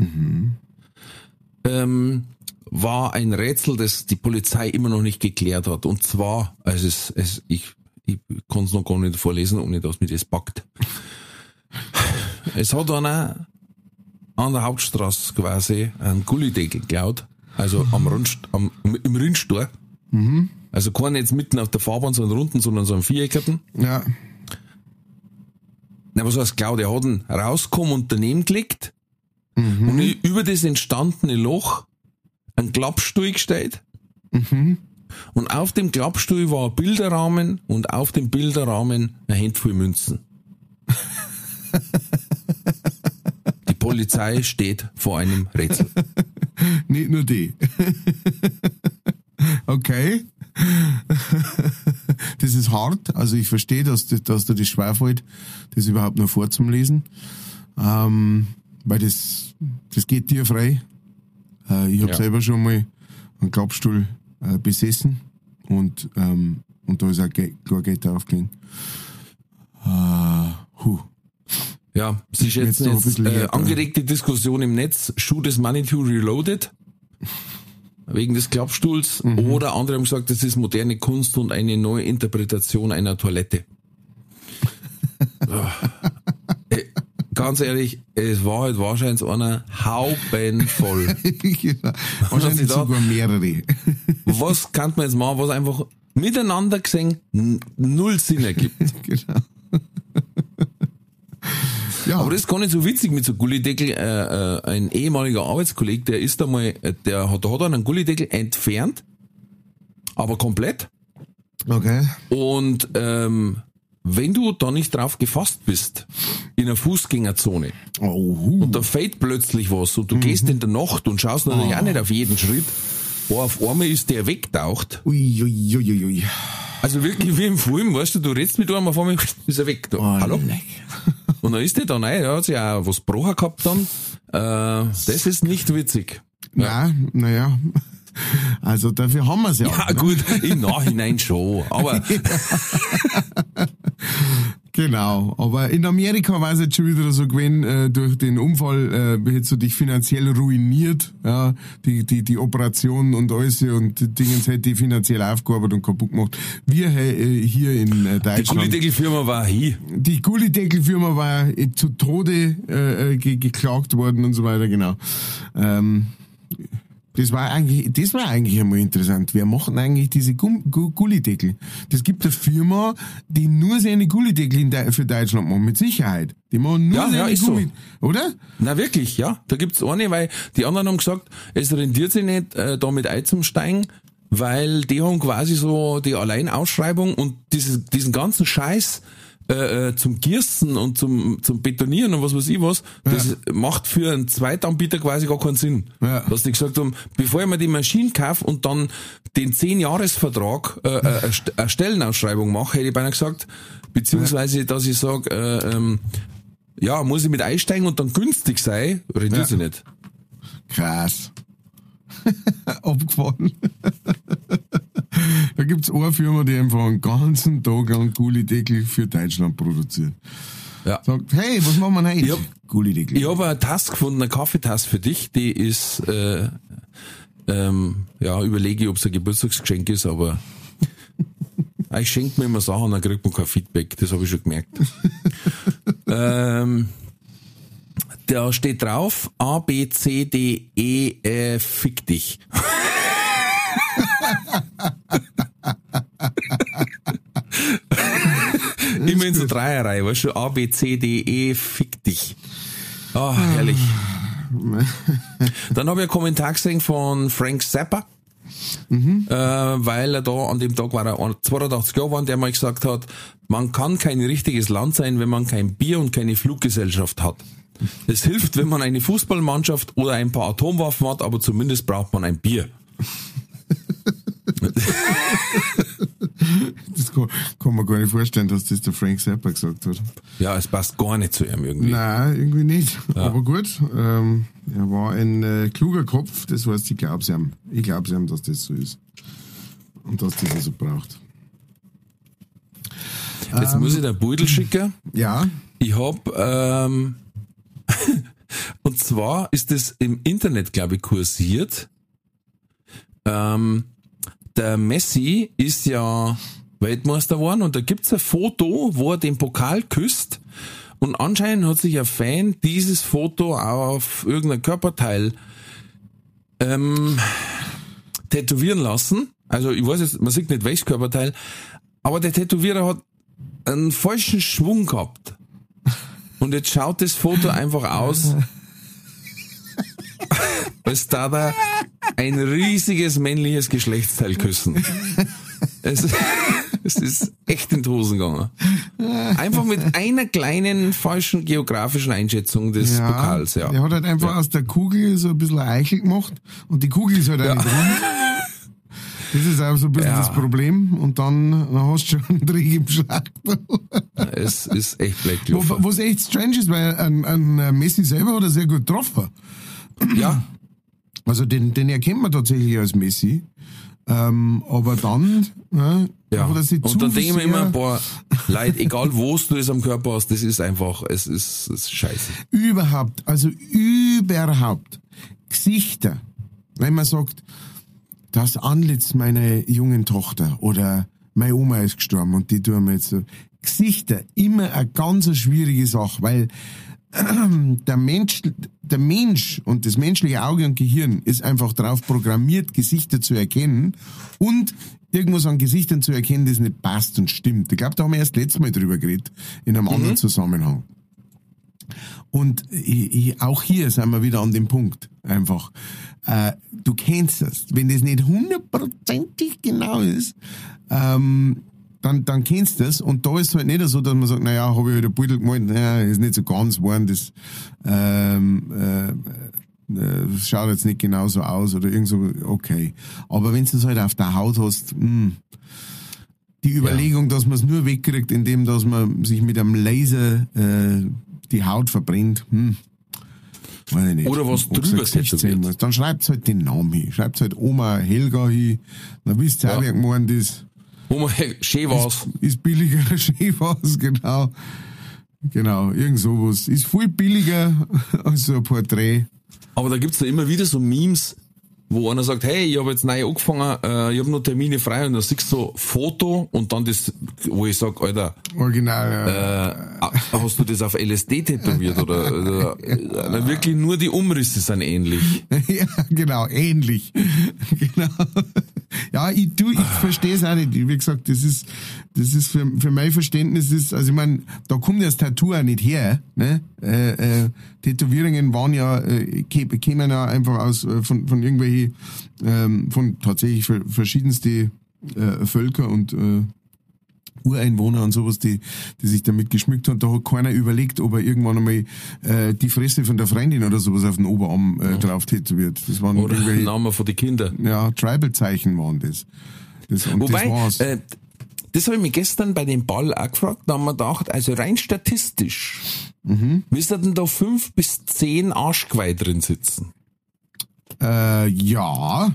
ähm, war ein Rätsel, das die Polizei immer noch nicht geklärt hat. Und zwar, also es, es, ich, ich kann es noch gar nicht vorlesen, ohne dass mir das packt. Es hat einer an der Hauptstraße quasi einen Gullideckel geklaut, also am Rundst, am, im Rindstor. Also keinen jetzt mitten auf der Fahrbahn, sondern unten, sondern so einen Viereckerten. Ja, Na, was heißt Cloud? Er hat ihn rausgekommen und daneben gelegt und über das entstandene Loch ein Klappstuhl gestellt. Und auf dem Klappstuhl war ein Bilderrahmen und auf dem Bilderrahmen ein Handvoll Münzen. Die Polizei steht vor einem Rätsel. nicht nur die. okay. das ist hart. Also ich verstehe, dass, du- dass du das schwerfällt, das überhaupt noch vorzulesen. Ähm, weil das, das geht dir frei. Äh, ich habe Ja. selber schon mal einen Klappstuhl äh, besessen und, ähm, und da ist auch kein Geld draufgelegen. Äh, huh. Ja, sie Ist jetzt jetzt bisschen äh, angeregte Diskussion im Netz. Shoot is Money to Reloaded. Wegen des Klappstuhls. Oder andere haben gesagt, das ist moderne Kunst und eine neue Interpretation einer Toilette. Äh, Ganz ehrlich, es war halt wahrscheinlich einer haubenvoll. genau. Wahrscheinlich da- sogar mehrere. Was kann man jetzt machen, was einfach miteinander gesehen null Sinn ergibt. genau. Ja, Aber das ist gar nicht so witzig mit so Gullideckel. Äh, äh, ein ehemaliger Arbeitskollege, der ist einmal, der hat, der hat einen Gullideckel entfernt, aber komplett. okay. Und ähm, wenn du da nicht drauf gefasst bist, in einer Fußgängerzone, Oh, und da fällt plötzlich was und du gehst in der Nacht und schaust natürlich auch nicht auf jeden Schritt, boah, auf einmal ist der wegtaucht. Ui, ui, ui, ui. Also wirklich wie im Film, weißt du, du redst mit einem, auf einmal ist er weg. Da. Oh, Hallo? leck. Und dann ist der dann, er hat sich auch was gebrochen gehabt dann. Äh, das ist nicht witzig. Ja, naja. Also dafür haben wir es ja. Ja gut, im Nachhinein schon, aber Genau, aber in Amerika war es jetzt schon wieder so gewesen, äh, durch den Unfall äh, hättest du dich finanziell ruiniert, ja, die, die, die Operation und alles und die Dingens hätte die finanziell aufgearbeitet und kaputt gemacht. Wir äh, hier in äh, die Deutschland, Gullideckelfirma war hier. die Gullideckel-Firma war äh, zu Tode äh, ge geklagt worden und so weiter, genau. Ähm, das war eigentlich, das war eigentlich einmal interessant. Wer machen eigentlich diese Gullideckel? Das gibt eine Firma, die nur seine Gullideckel Deu- für Deutschland machen, mit Sicherheit. Die machen nur Ja, seine ja, ist so. Oder? Na wirklich, ja. Da gibt's eine, weil die anderen haben gesagt, es rendiert sich nicht, äh, da mit einzusteigen, weil die haben quasi so die Alleinausschreibung und dieses, diesen ganzen Scheiß äh, äh, zum Giersten und zum, zum Betonieren und was weiß ich was, das macht für einen Zweitanbieter quasi gar keinen Sinn. Ja. Dass die gesagt haben, bevor ich mir die Maschine kaufe und dann den 10-Jahres-Vertrag äh, äh, eine St- eine Stellenausschreibung mache, hätte ich beinahe gesagt, beziehungsweise, dass ich sage, äh, ähm, ja, muss ich mit einsteigen und dann günstig sein, rendiert Ja. sich nicht. Krass. Abgefahren. da gibt's eine Firma, die einfach einen ganzen Tag lang Gullideckel für Deutschland produziert. Ja. Sagt, hey, was machen wir heute? Ich hab-. Ich habe eine Tasse gefunden, eine Kaffeetasse für dich, die ist, äh, ähm, ja, überlege ich, ob es ein Geburtstagsgeschenk ist, aber ich schenke mir immer Sachen, dann kriegt man kein Feedback, das habe ich schon gemerkt. ähm, da steht drauf, A, B, C, D, E, äh, fick dich. Immer in so Dreierreihe, weißt du, A, B, C, D, E, fick dich. Ah, herrlich. Dann habe ich einen Kommentar gesehen von Frank Zappa, äh, weil er da an dem Tag war er 82 Jahre war und der mal gesagt hat, man kann kein richtiges Land sein, wenn man kein Bier und keine Fluggesellschaft hat. Es hilft, wenn man eine Fußballmannschaft oder ein paar Atomwaffen hat, aber zumindest braucht man ein Bier. Das kann, kann man gar nicht vorstellen, dass das der Frank Zappa gesagt hat. Ja, es passt gar nicht zu ihm irgendwie. Nein, irgendwie nicht. Aber gut, ähm, er war ein äh, kluger Kopf, das heißt, ich glaube ihm. Ich glaube ihm, dass das so ist. Und dass das er so braucht. Jetzt muss ich den Beutel schicken. Ja, Ich hab ähm, und zwar ist es im Internet, glaube ich, kursiert. Ähm, der Messi ist ja Weltmeister geworden und da gibt's ein Foto, wo er den Pokal küsst. Und anscheinend hat sich ein Fan dieses Foto auf irgendein Körperteil ähm, tätowieren lassen. Also ich weiß jetzt, man sieht nicht welches Körperteil, aber der Tätowierer hat einen falschen Schwung gehabt. Und jetzt schaut das Foto einfach aus, als da da ein riesiges männliches Geschlechtsteil küssen. Es, es ist echt in die Hosen gegangen. Einfach mit einer kleinen falschen geografischen Einschätzung des ja. Pokals, ja. Er hat halt einfach aus der Kugel so ein bisschen Eichel gemacht und die Kugel ist halt nicht rund. Das ist auch so ein bisschen Ja. das Problem. Und dann, dann hast du schon einen Dreck im Schachtel. Es ist echt blöd. Was echt strange ist, weil ein, ein Messi selber hat er sehr gut getroffen. Ja, Also den, den erkennt man tatsächlich als Messi. Ähm, aber dann ne, ja. er sich zu Und dann denke ich mir sehr immer, boah, Leid, egal wo du es am Körper hast, das ist einfach, es ist, es ist scheiße. überhaupt, also überhaupt Gesichter, wenn man sagt, das Antlitz meiner jungen Tochter oder meine Oma ist gestorben und die tun mir jetzt so. Gesichter, immer eine ganz schwierige Sache, weil der Mensch, der Mensch und das menschliche Auge und Gehirn ist einfach darauf programmiert, Gesichter zu erkennen und irgendwas an Gesichtern zu erkennen, das nicht passt und stimmt. Ich glaube, da haben wir erst letztes Mal drüber geredet, in einem anderen Zusammenhang. Und auch hier sind wir wieder an dem Punkt. Einfach, äh, du kennst das. Wenn das nicht hundertprozentig genau ist, ähm, dann, dann kennst du das. Und da ist es halt nicht so, dass man sagt, naja, habe ich halt ein Beutel gemalt, naja, ist nicht so ganz warm, das, ähm, äh, äh, schaut jetzt nicht genauso aus oder irgend so, okay. Aber wenn du es halt auf der Haut hast, mh, die Überlegung, dass man es nur wegkriegt, indem dass man sich mit einem Laser äh, die Haut verbrennt, hm, weiß ich nicht. Oder was drüber muss. Dann schreibt halt den Namen hin. Schreibt halt Oma Helga hin. Dann wisst ihr Ja. auch, wer gemeint ist. Wo man schön war's. Ist billiger Skifahren, genau. Genau, irgend sowas. Ist viel billiger als so ein Porträt. Aber da gibt's da immer wieder so Memes, wo einer sagt, hey, ich habe jetzt neu angefangen, äh, ich habe noch Termine frei und dann siehst du so Foto und dann das, wo ich sag, Alter, Original, äh, ja. hast du das auf LSD tätowiert oder, oder äh, wirklich nur die Umrisse sind ähnlich. ja, genau, ähnlich. genau. Ja, ich ich verstehe es auch nicht. Wie gesagt, das ist, das ist für, für mein Verständnis ist, also ich meine, da kommt ja das Tattoo auch nicht her, ne? Äh, äh, Tätowierungen waren ja, äh, kä- kämen ja einfach aus, äh, von, von irgendwelchen, ähm, von tatsächlich ver- verschiedenste äh, Völker und äh, Ureinwohner und sowas, die, die sich damit geschmückt haben. Da hat keiner überlegt, ob er irgendwann einmal äh, die Fresse von der Freundin oder sowas auf den Oberarm äh, drauf tätowiert. Das waren Oder irgendwelche, Name von den Kindern. ja, Tribal-Zeichen waren das. das und Wobei, das war's. äh, das habe ich mich gestern bei dem Ball auch gefragt, da haben wir gedacht, also rein statistisch, Mhm. müssten da fünf bis zehn Arschgeweih drin sitzen. Äh, ja,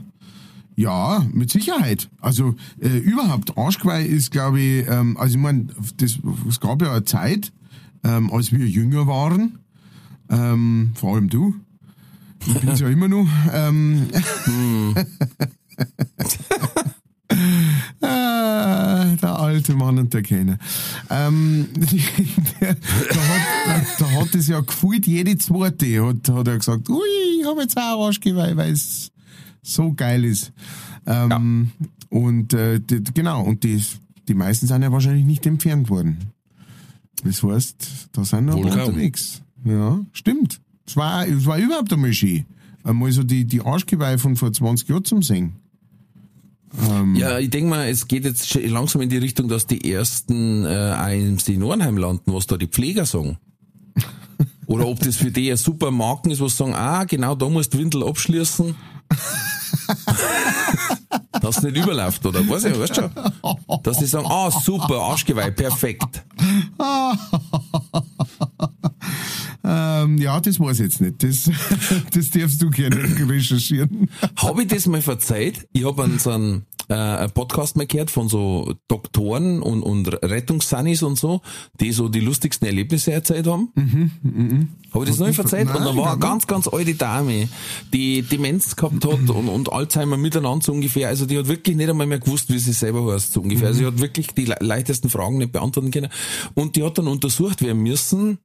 ja, mit Sicherheit. Also äh, überhaupt, Arschgeweih ist, glaube ich, ähm, also ich meine, das, es gab ja eine Zeit, ähm, als wir jünger waren, ähm, vor allem du, ich bin's ja immer noch, ähm, Ah, der alte Mann und der Kenner. Ähm, der, da, hat, da hat es ja gefühlt, jede zweite hat, hat er gesagt, ui, ich habe jetzt auch Arschgeweih, weil es so geil ist. Ähm, Und äh, die, genau, und die, die meisten sind ja wahrscheinlich nicht entfernt worden. Das heißt, da sind noch unterwegs. Ja, stimmt. Es war, es war überhaupt einmal schön. Einmal so die, die Arschgeweih von vor 20 Jahren zum Singen. Ja, ich denke mal, es geht jetzt langsam in die Richtung, dass die ersten äh, auch im Seniorenheim landen, was da die Pfleger sagen. Oder ob das für die ein super Marken ist, was sagen, ah, genau, da musst du Windel abschließen. Dass es nicht überläuft, oder? Weiß ich, weißt schon? Dass die sagen, ah, super, Arschgeweih, perfekt. Ähm, ja, das weiß ich jetzt nicht. Das, das darfst du gerne recherchieren. Habe ich das mal verzeiht? Ich habe einen, so einen, äh, einen Podcast mal gehört von so Doktoren und, und Rettungssannis und so, die so die lustigsten Erlebnisse erzählt haben. Habe ich das noch nicht verzeiht? Nein, und da war eine ganz, ganz alte Dame, die Demenz gehabt hat und, und Alzheimer miteinander so ungefähr. Also die hat wirklich nicht einmal mehr gewusst, wie sie selber heißt, so ungefähr. Also sie hat wirklich die le- leichtesten Fragen nicht beantworten können. Und die hat dann untersucht werden müssen,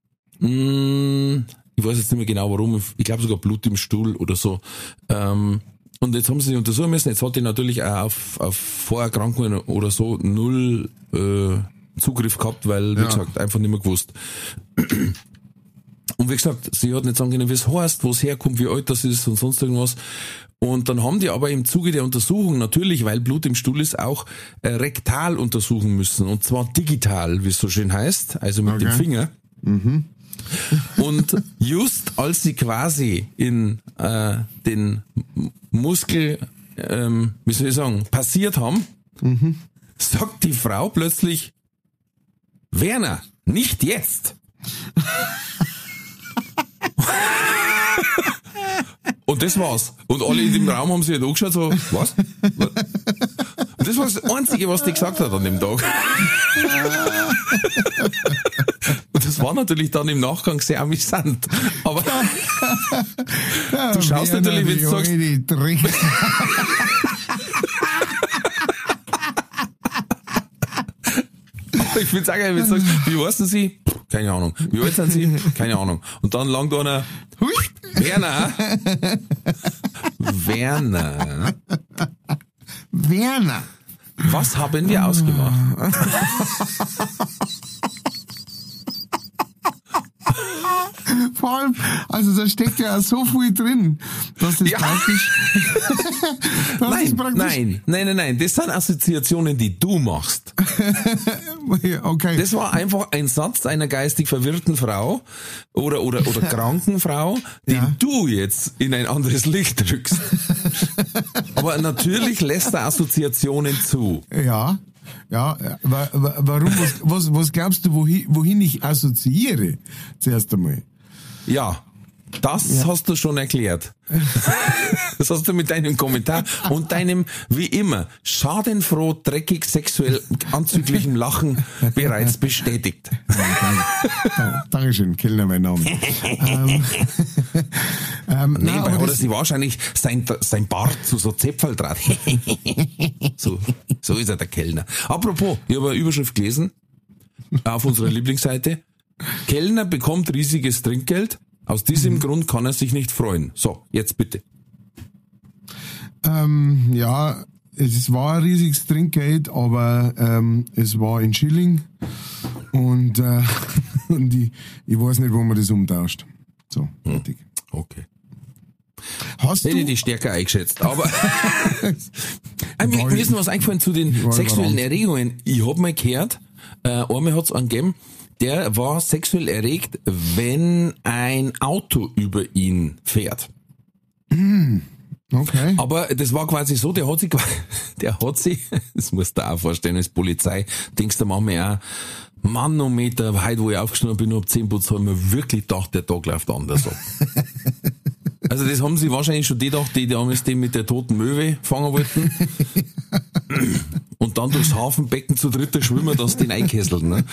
mh, ich weiß jetzt nicht mehr genau warum, ich glaube sogar Blut im Stuhl oder so. Ähm, und jetzt haben sie sich untersuchen müssen. Jetzt hat die natürlich auch auf, auf Vorerkrankungen oder so null äh, Zugriff gehabt, weil, wie Ja. gesagt, einfach nicht mehr gewusst. Und wie gesagt, sie hat nicht sagen können, wie es heißt, wo es herkommt, wie alt das ist und sonst irgendwas. Und dann haben die aber im Zuge der Untersuchung natürlich, weil Blut im Stuhl ist, auch äh, rektal untersuchen müssen. Und zwar digital, wie es so schön heißt, also mit dem Okay. Finger. Und just als sie quasi in äh, den Muskel, ähm, wie soll ich sagen, passiert haben, sagt die Frau plötzlich, Werner, nicht jetzt. Und das war's. Und alle in dem Raum haben sich halt angeschaut, so, was? Und das war das Einzige, was die gesagt hat an dem Tag das war natürlich dann im Nachgang sehr amüsant. Aber du schaust natürlich, wenn du sagst. ich will sagen, wenn du sagst, wie heißen Sie? Keine Ahnung. Wie alt sind Sie? Keine Ahnung. Und dann langt einer, Werner. Werner. Werner. Was haben wir ausgemacht? Vor allem, also da steckt ja so viel drin, dass das Ja. praktisch, das Nein, ist praktisch, nein, nein, nein, nein. Das sind Assoziationen, die du machst. okay. Das war einfach ein Satz einer geistig verwirrten Frau oder, oder, oder kranken Frau, den Ja. du jetzt in ein anderes Licht drückst. Aber natürlich lässt er Assoziationen zu. Ja, ja, wa- warum, was, was, was glaubst du, wohin, wohin ich assoziiere? Zuerst einmal. Ja, das hast du schon erklärt. Das hast du mit deinem Kommentar und deinem, wie immer, schadenfroh, dreckig, sexuell anzüglichen Lachen bereits bestätigt. Ja, Dankeschön, Kellner, mein Name. ähm, ähm, nein, hat er das, sich wahrscheinlich sein, sein Bart zu so Zäpfel draht. so, so ist er der Kellner. Apropos, ich habe eine Überschrift gelesen auf unserer Lieblingsseite. Kellner bekommt riesiges Trinkgeld. Aus diesem Grund kann er sich nicht freuen. So, jetzt bitte. ähm, ja, es war ein riesiges Trinkgeld, aber ähm, es war in Schilling und, äh, und ich, ich weiß nicht, wo man das umtauscht. So, fertig. Okay. Hast Hätte ich du? die stärker eingeschätzt. Aber mir, ist noch was eingefallen zu den sexuellen. Erregungen. Ich hab mal gehört, äh, einmal hat's einen gegeben, der war sexuell erregt, wenn ein Auto über ihn fährt. Okay. Aber das war quasi so, der hat sich, der hat sich, das musst du auch vorstellen, als Polizei, denkst du manchmal auch, Manometer, heute wo ich aufgestanden bin, ab 10 Putz, habe ich mir wirklich gedacht, der Tag läuft anders ab. Also das haben sie wahrscheinlich schon die gedacht, die damals den mit der toten Möwe fangen wollten. Und dann durchs Hafenbecken zu dritter schwimmen, dass den einkesseln. Ne?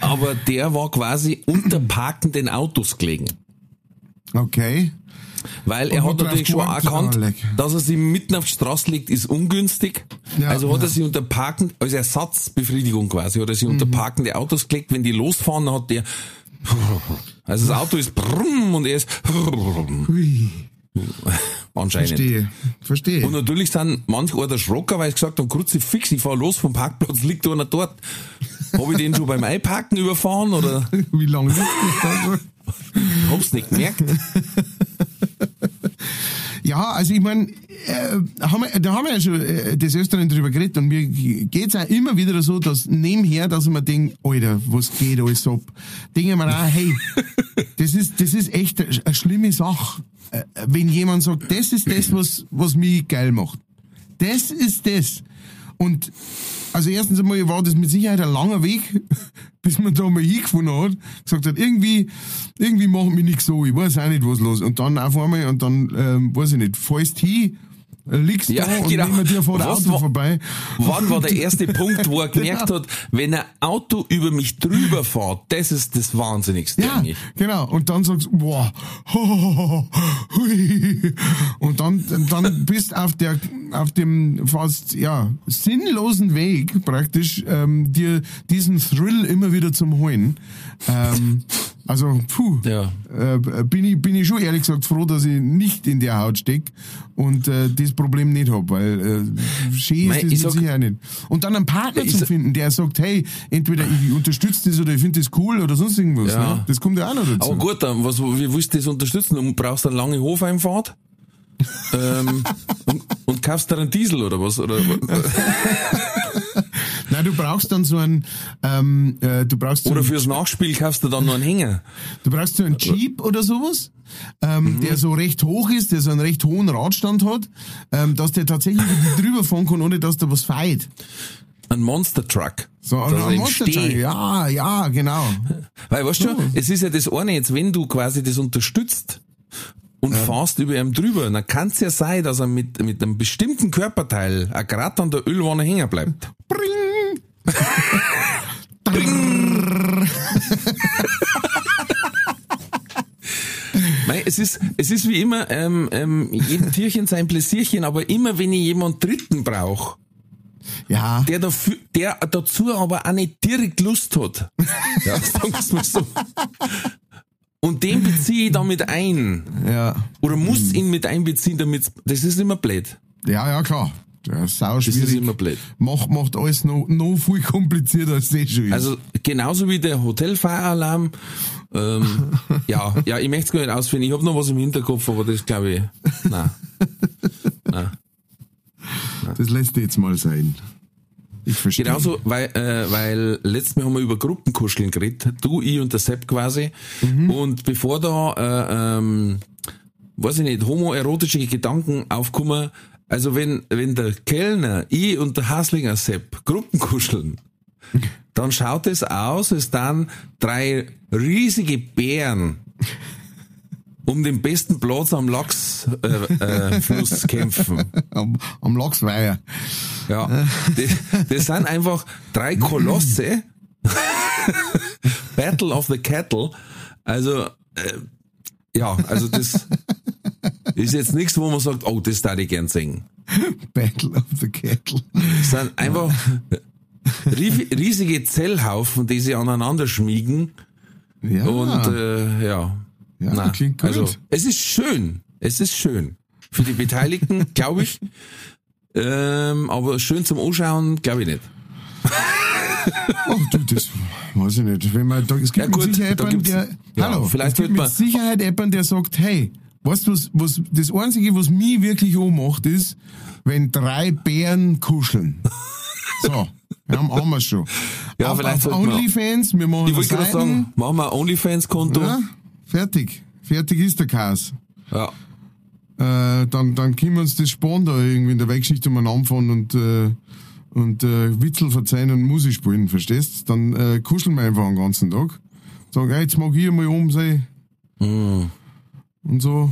Aber der war quasi unter parkenden Autos gelegen. Okay. Weil er hat natürlich schon erkannt, dass er sie mitten auf die Straße legt, ist ungünstig. Ja, also hat ja. er sie unter Parken, als Ersatzbefriedigung quasi, hat er sie Mhm. unter parkende Autos gelegt. Wenn die losfahren, hat der, also das Auto ist brumm und er ist Hui. anscheinend. Verstehe. Verstehe. Und natürlich sind manch einer Schrocker, weil sie gesagt haben, Kruzifix, ich fahr los vom Parkplatz, liegt einer dort. Hab ich den schon beim Einparken überfahren oder Wie lange liegt das da hab's nicht gemerkt? Ja, also ich meine, äh, haben wir, da haben wir ja schon äh, des Öfteren drüber geredet und mir geht's auch immer wieder so, dass nebenher, dass man denkt, Alter, was geht alles ab? Denken wir auch, hey, das ist, das ist echt eine, eine schlimme Sache. Äh, wenn jemand sagt, das ist das, was, was mich geil macht. Das ist das. Und also erstens einmal war das mit Sicherheit ein langer Weg, bis man da mal hingefunden hat, gesagt hat, irgendwie, irgendwie macht mich nichts so, ich weiß auch nicht, was los. Und dann auf einmal, und dann, ähm, weiß ich nicht, fällst hin, liegst Ja, da und genau. neben dir vor der Was Auto war- vorbei. Wann war der erste Punkt, wo er gemerkt Genau. hat, wenn ein Auto über mich drüber fährt, das ist das Wahnsinnigste Ja, eigentlich. genau. Und dann sagst du, boah, hui. Und dann, dann bist auf der, auf dem fast, ja, sinnlosen Weg praktisch, ähm, dir diesen Thrill immer wieder zum Holen. Ähm, also, puh, Ja. äh, bin ich, bin ich schon ehrlich gesagt froh, dass ich nicht in der Haut steck und äh, das Problem nicht hab, weil äh, schön ist das mit sag- Sicherheit nicht. Und dann einen Partner Ich zu finden, der sagt, hey, entweder ich unterstütze das oder ich finde das cool oder sonst irgendwas. Ja. Ne? Das kommt ja auch noch dazu. Aber gut, dann, was, wie willst du das unterstützen? Du brauchst eine lange Hofeinfahrt? ähm, und, und kaufst dir einen Diesel oder was? Oder, du brauchst dann so einen, ähm, äh, du brauchst so oder fürs Nachspiel kaufst du dann noch einen Hänger. du brauchst so einen Jeep oder sowas, ähm, der so recht hoch ist, der so einen recht hohen Radstand hat, ähm, dass der tatsächlich drüber fahren kann, ohne dass da was feit. Ein Monster Truck. So, oder ein Monster Truck. Ja, ja, genau. Weil, weißt du, So. es ist ja das eine jetzt, wenn du quasi das unterstützt und fahrst über ihm drüber, dann kann es ja sein, dass er mit, mit einem bestimmten Körperteil äh, gerade an der Ölwanne hängen bleibt. Bring. Mei, es ist, es ist wie immer, ähm, ähm, jedem Tierchen sein Pläsierchen, aber immer wenn ich jemand Dritten brauche, Ja. der, dafür, der dazu aber auch nicht direkt Lust hat. Ja, wir's mal so. Und den beziehe ich damit ein. Ja. Oder muss ihn mit einbeziehen, damit, das ist immer blöd. Ja, ja, klar. Ist sau Das ist schwierig. immer blöd. Macht, macht alles noch, noch viel komplizierter, als das schon ist. Also genauso wie der Hotelfeueralarm. Ähm, ja, ja, ich möchte es gar nicht ausführen. Ich habe noch was im Hinterkopf, aber das glaube ich. Nein. nein. das lässt jetzt mal sein. Ich verstehe. Genauso, weil, äh, weil letztes Mal haben wir über Gruppenkuscheln geredet, du, ich und der Sepp quasi. Und bevor da, äh, ähm, weiß ich nicht, homoerotische Gedanken aufkommen, also wenn, wenn der Kellner, ich und der Haslinger Sepp Gruppenkuscheln, dann schaut es aus, als dann drei riesige Bären um den besten Platz am Lachsfluss äh, Fluss kämpfen. am, am Lachsweiher. Ja, das, das sind einfach drei Kolosse. Battle of the Cattle. Also, äh, ja, also das ist jetzt nichts, wo man sagt, oh, das darf ich gern singen. Battle of the Kettle. Das sind einfach rie- riesige Zellhaufen, die sie aneinander schmiegen. Ja. Und äh, ja. Ja, Na, klingt gut. Also, es ist schön. Es ist schön. Für die Beteiligten, glaube ich. Ähm, aber schön zum Anschauen, glaube ich nicht. Oh, du, das weiß ich nicht. Wenn man, da, es gibt Ja, gut, mit Sicherheit jemanden, der, ja, hallo, vielleicht es gibt wird mit man- Sicherheit jemanden, der sagt, hey, weißt du, was, was, das Einzige, was mich wirklich anmacht, ist, wenn drei Bären kuscheln. So, wir haben haben wir schon. Ja, auf, vielleicht auf wir- OnlyFans, wir machen Ich wollte gerade sagen, machen wir ein OnlyFans-Konto. Ja, fertig. Fertig ist der Chaos. Ja. Äh, dann, dann können wir uns das sparen da irgendwie in der Weggeschichte umeinander fahren und, äh, und äh, Witzel verzeihen und Musik spielen, verstehst? Dann äh, kuscheln wir einfach den ganzen Tag. Sagen, hey, jetzt mag ich mal oben sein. Mm. Und so.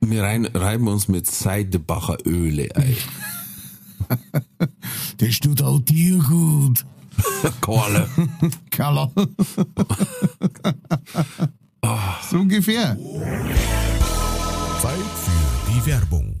Wir rein, reiben uns mit Seidebacher Öle ein. Das tut auch dir gut. Kohle. Kaller. so ungefähr. Zeit für die Werbung.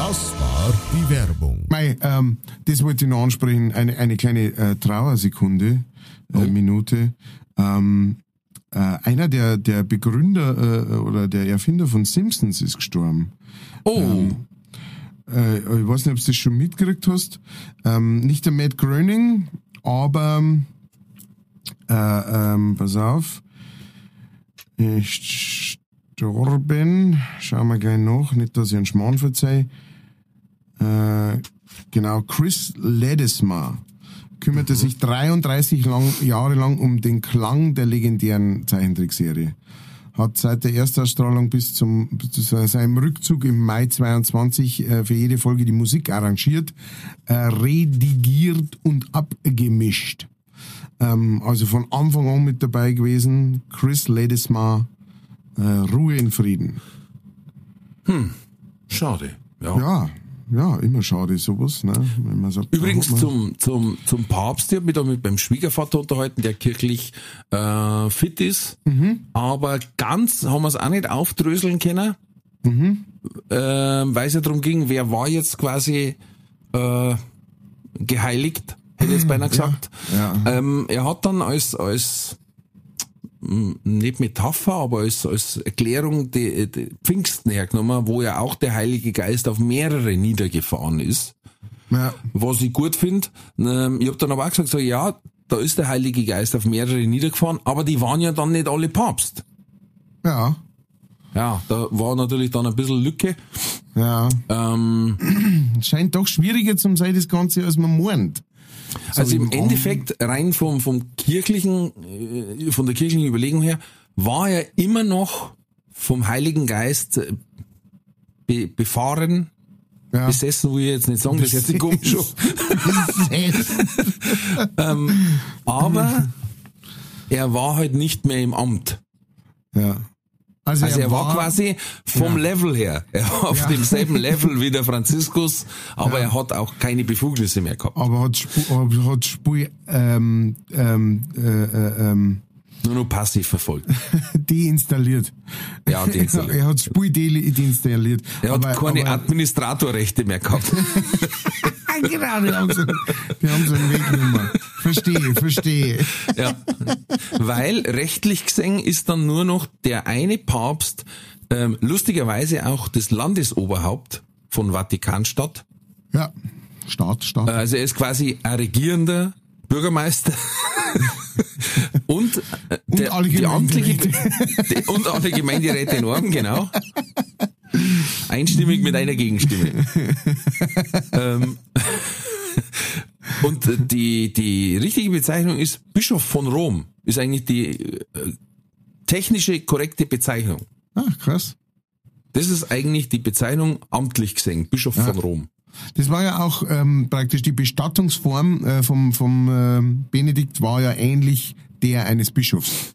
Das war die Werbung. Mei, ähm, das wollte ich noch ansprechen, eine, eine kleine äh, Trauersekunde, äh, Minute. Ähm, äh, einer der, der Begründer äh, oder der Erfinder von Simpsons ist gestorben. Oh, Äh, ich weiß nicht, ob du das schon mitgekriegt hast. Ähm, nicht der Matt Groening, aber äh, ähm, pass auf. Ist gestorben. Schauen wir gleich nach, nicht, dass ich einen Schmarrn verzeih. Äh, genau, Chris Ledesma kümmerte sich 33 lang, Jahre lang um den Klang der legendären Zeichentrickserie. Hat seit der Erstausstrahlung bis zum zu seinem Rückzug im Mai 22 äh, für jede Folge die Musik arrangiert, äh, redigiert und abgemischt. Ähm, also von Anfang an mit dabei gewesen. Chris Ledesma, äh, Ruhe in Frieden. schade. Ja. Ja, ja, immer schade sowas, ne? Wenn man sagt, Übrigens zum, zum, zum Papst, ich hab mich da mit meinem Schwiegervater unterhalten, der kirchlich äh, fit ist, aber ganz haben wir es auch nicht aufdröseln können, äh, weil es ja darum ging, wer war jetzt quasi äh, geheiligt, hätte ich jetzt beinahe gesagt. ja. Ähm, er hat dann als, als nicht Metapher, aber als, als Erklärung die, die Pfingsten hergenommen, wo ja auch der Heilige Geist auf mehrere niedergefahren ist ja, was ich gut finde. Ähm, ich habe dann aber auch gesagt, so, ja, da ist der Heilige Geist auf mehrere niedergefahren, aber die waren ja dann nicht alle Papst. ja, Ja, da war natürlich dann ein bisschen Lücke. ja. Ähm, Scheint doch schwieriger zu sein, das Ganze, als man meint. So also im Endeffekt, rein vom, vom kirchlichen, äh, von der kirchlichen Überlegung her, war er immer noch vom Heiligen Geist äh, be befahren Ja. besessen will ich jetzt nicht sagen, das ist jetzt komisch. ähm, aber er war halt nicht mehr im Amt. ja. Also er, war, quasi vom Ja. Level her. Er war auf Ja. demselben Level wie der Franziskus, aber er hat auch keine Befugnisse mehr gehabt. aber hat Spur, hat Spur ähm, ähm, äh, äh, ähm, Nur noch passiv verfolgt. deinstalliert. Ja, deinstalliert. er hat Spur de- deinstalliert. Er hat aber, keine aber, Administratorrechte mehr gehabt. genau, die haben so, die haben so einen Weg genommen. Verstehe, verstehe. ja. Weil rechtlich gesehen ist dann nur noch der eine Papst, ähm, lustigerweise auch das Landesoberhaupt von Vatikanstadt. Ja. Start, Start. Also er ist quasi ein regierender Bürgermeister. und, äh, der, alle die amtliche, Gemeinderäte. die, und alle Gemeinderäte in Orden, genau. Einstimmig mit einer Gegenstimme. ähm, und die, die richtige Bezeichnung ist Bischof von Rom. Ist eigentlich die äh, technische, korrekte Bezeichnung. Ach, krass. Das ist eigentlich die Bezeichnung amtlich gesehen, Bischof von Rom. Das war ja auch ähm, praktisch die Bestattungsform äh, vom, vom ähm, Benedikt war ja ähnlich der eines Bischofs.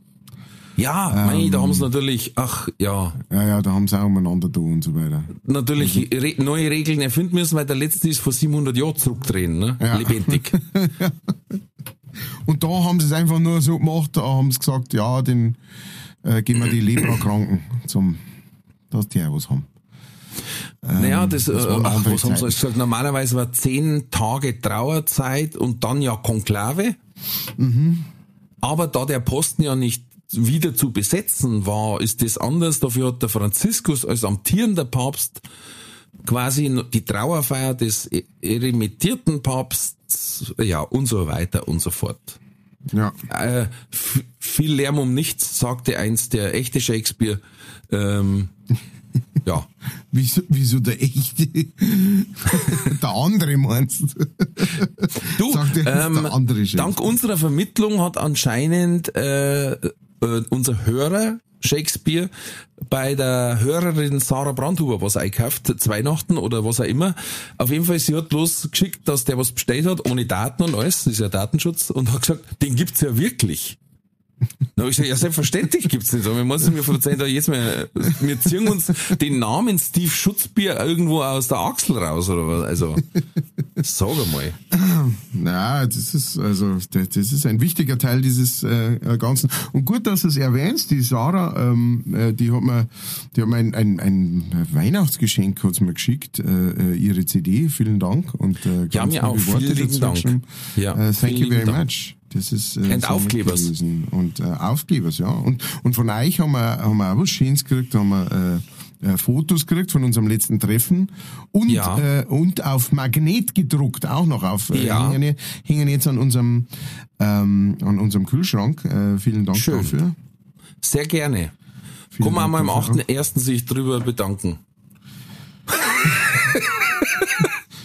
Ja, mei, da haben sie natürlich, ach ja, Ja, ja, da haben sie auch umeinander da und so weiter. natürlich Mhm. re neue Regeln erfinden müssen, weil der letzte ist vor 700 Jahren zurückdrehen, ne? Ja. lebendig. Und da haben sie es einfach nur so gemacht, da haben sie gesagt, ja, den äh, geben wir die Lepra-Kranken zum, dass die auch was haben. Naja, das, das äh, ach, andere was haben sie gesagt? Normalerweise war zehn Tage Trauerzeit und dann ja Konklave. Mhm. Aber da der Posten ja nicht wieder zu besetzen war, ist das anders. Dafür hat der Franziskus als amtierender Papst quasi die Trauerfeier des e- eremitierten Papsts, ja, und so weiter und so fort. Ja. Äh, viel Lärm um nichts, sagte einst der echte Shakespeare. Ähm, ja, Wieso, wieso der echte? der andere meinst du? du, ähm, der andere Shakespeare. dank unserer Vermittlung hat anscheinend äh, äh, unser Hörer Shakespeare bei der Hörerin Sarah Brandhuber was einkauft, zu Weihnachten oder was auch immer. Auf jeden Fall, sie hat bloß geschickt, dass der was bestellt hat, ohne Daten und alles, das ist ja Datenschutz, und hat gesagt, den gibt's ja wirklich. Na, ich gesagt, ja, selbstverständlich gibt's nicht. Aber wir müssen mir verzeihen, da jetzt mal, wir ziehen uns den Namen Steve Schutzbier irgendwo aus der Achsel raus, oder was? Also, sag einmal. Na, das ist also das ist ein wichtiger Teil dieses äh, Ganzen. Und gut, dass du es erwähnst, die Sarah, ähm, äh, die hat mir, die hat mir ein, ein, ein Weihnachtsgeschenk hat's mir geschickt, äh, äh, ihre CD. Vielen Dank und äh, Ja, mir auch. Vielen Dank. Ja, äh, thank vielen you very Dank. much. Das ist äh, nett Aufklebers. Und äh, Aufklebers, ja. Und und von euch haben wir haben wir auch was Schönes gekriegt, haben wir äh, äh, Fotos gekriegt von unserem letzten Treffen und Ja. äh, und auf Magnet gedruckt auch noch auf äh, Ja. hängen, hängen jetzt an unserem ähm, an unserem Kühlschrank. Äh, vielen Dank Schön. dafür. Sehr gerne. Vielen auch mal am dafür. 8.1. sich drüber bedanken.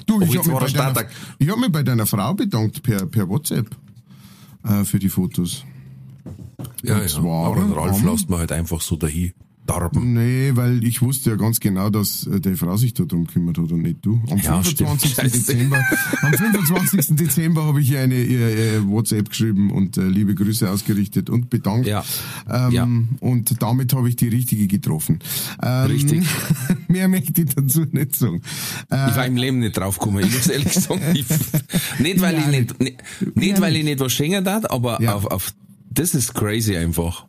Du, ich jetzt habe mich, hab mich bei deiner Frau bedankt per per WhatsApp äh, für die Fotos. Ja, Und zwar Aber den Ralf lässt man halt einfach so dahin. Darben. Nee, weil ich wusste ja ganz genau, dass äh, die Frau sich darum gekümmert hat und nicht du. Am Ja, 25. stimmt. Dezember, am 25. Dezember habe ich ihr eine ihr, WhatsApp geschrieben und äh, liebe Grüße ausgerichtet und bedankt. Ja. Ähm, Ja. Und damit habe ich die richtige getroffen. Ähm, Richtig. Mehr möchte ich dazu nicht sagen. Äh, Ich war im Leben nicht draufgekommen. Ich muss ehrlich sagen, ich, nicht weil ich nicht, nicht, nicht weil ich nicht was schenken darf, aber Ja. auf, auf, das ist crazy einfach.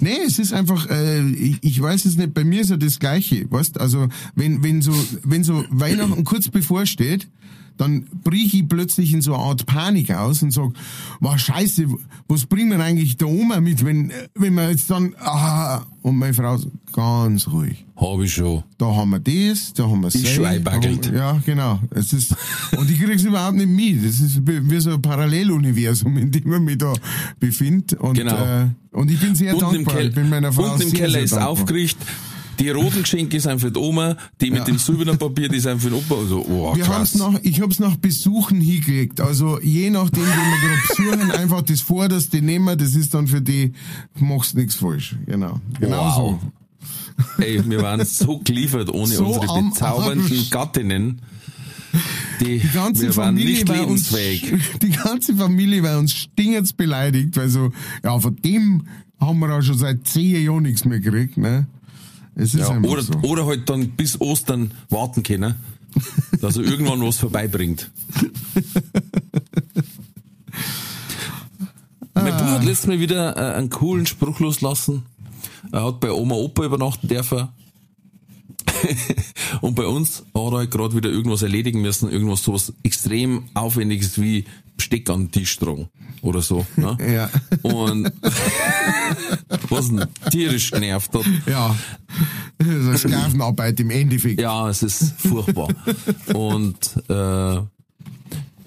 Nee, es ist einfach, äh, ich, ich weiß es nicht, bei mir ist ja das Gleiche, weißt, also wenn, wenn so, wenn so Weihnachten kurz bevorsteht, dann brich ich plötzlich in so eine Art Panik aus und sag, wow, scheiße, was bringt man eigentlich der Oma mit, wenn, wenn man jetzt dann, ah, und meine Frau, so, ganz ruhig. Hab ich schon. Da haben wir das, da haben wir das. schon einbaggelt. Ja, genau. Es ist, und ich krieg's überhaupt nicht mit. Das ist wie so ein Paralleluniversum, in dem ich mich da befinde. Und, Genau. äh, und ich bin sehr im, dankbar. Keller, ich bin meiner Frau unten im sehr, Keller sehr ist dankbar. aufgerichtet. Die roten Geschenke sind für die Oma, die mit Ja. dem silbernen Papier, die sind für den Opa. Also, oh, Wir haben's noch, ich hab's nach Besuchen hingelegt. Also je nachdem, wie wir gerade besuchen, einfach das Vorderste nehmen, das ist dann für die, machst nichts falsch. Genau. Genau Wow. so. Ey, wir waren so geliefert ohne So unsere bezaubernden. Gattinnen. Die, Die ganze wir waren Familie nicht war uns, die ganze Familie war uns stingert's beleidigt, weil so, ja, von dem haben wir auch schon seit zehn Jahren nichts mehr gekriegt, ne? Es ist Ja, oder, so. oder halt dann bis Ostern warten können, dass er irgendwann was vorbeibringt. Mein Bruder hat letztes Mal wieder äh, einen coolen Spruch loslassen. Er hat bei Oma Opa übernachten dürfen. Und bei uns hat er halt gerade wieder irgendwas erledigen müssen, irgendwas sowas extrem Aufwendiges wie Besteck an den Tisch tragen oder so. Ne? Ja. Und was ihn tierisch genervt hat. Ja. Das ist eine Sklavenarbeit im Endeffekt. Ja, es ist furchtbar. und äh,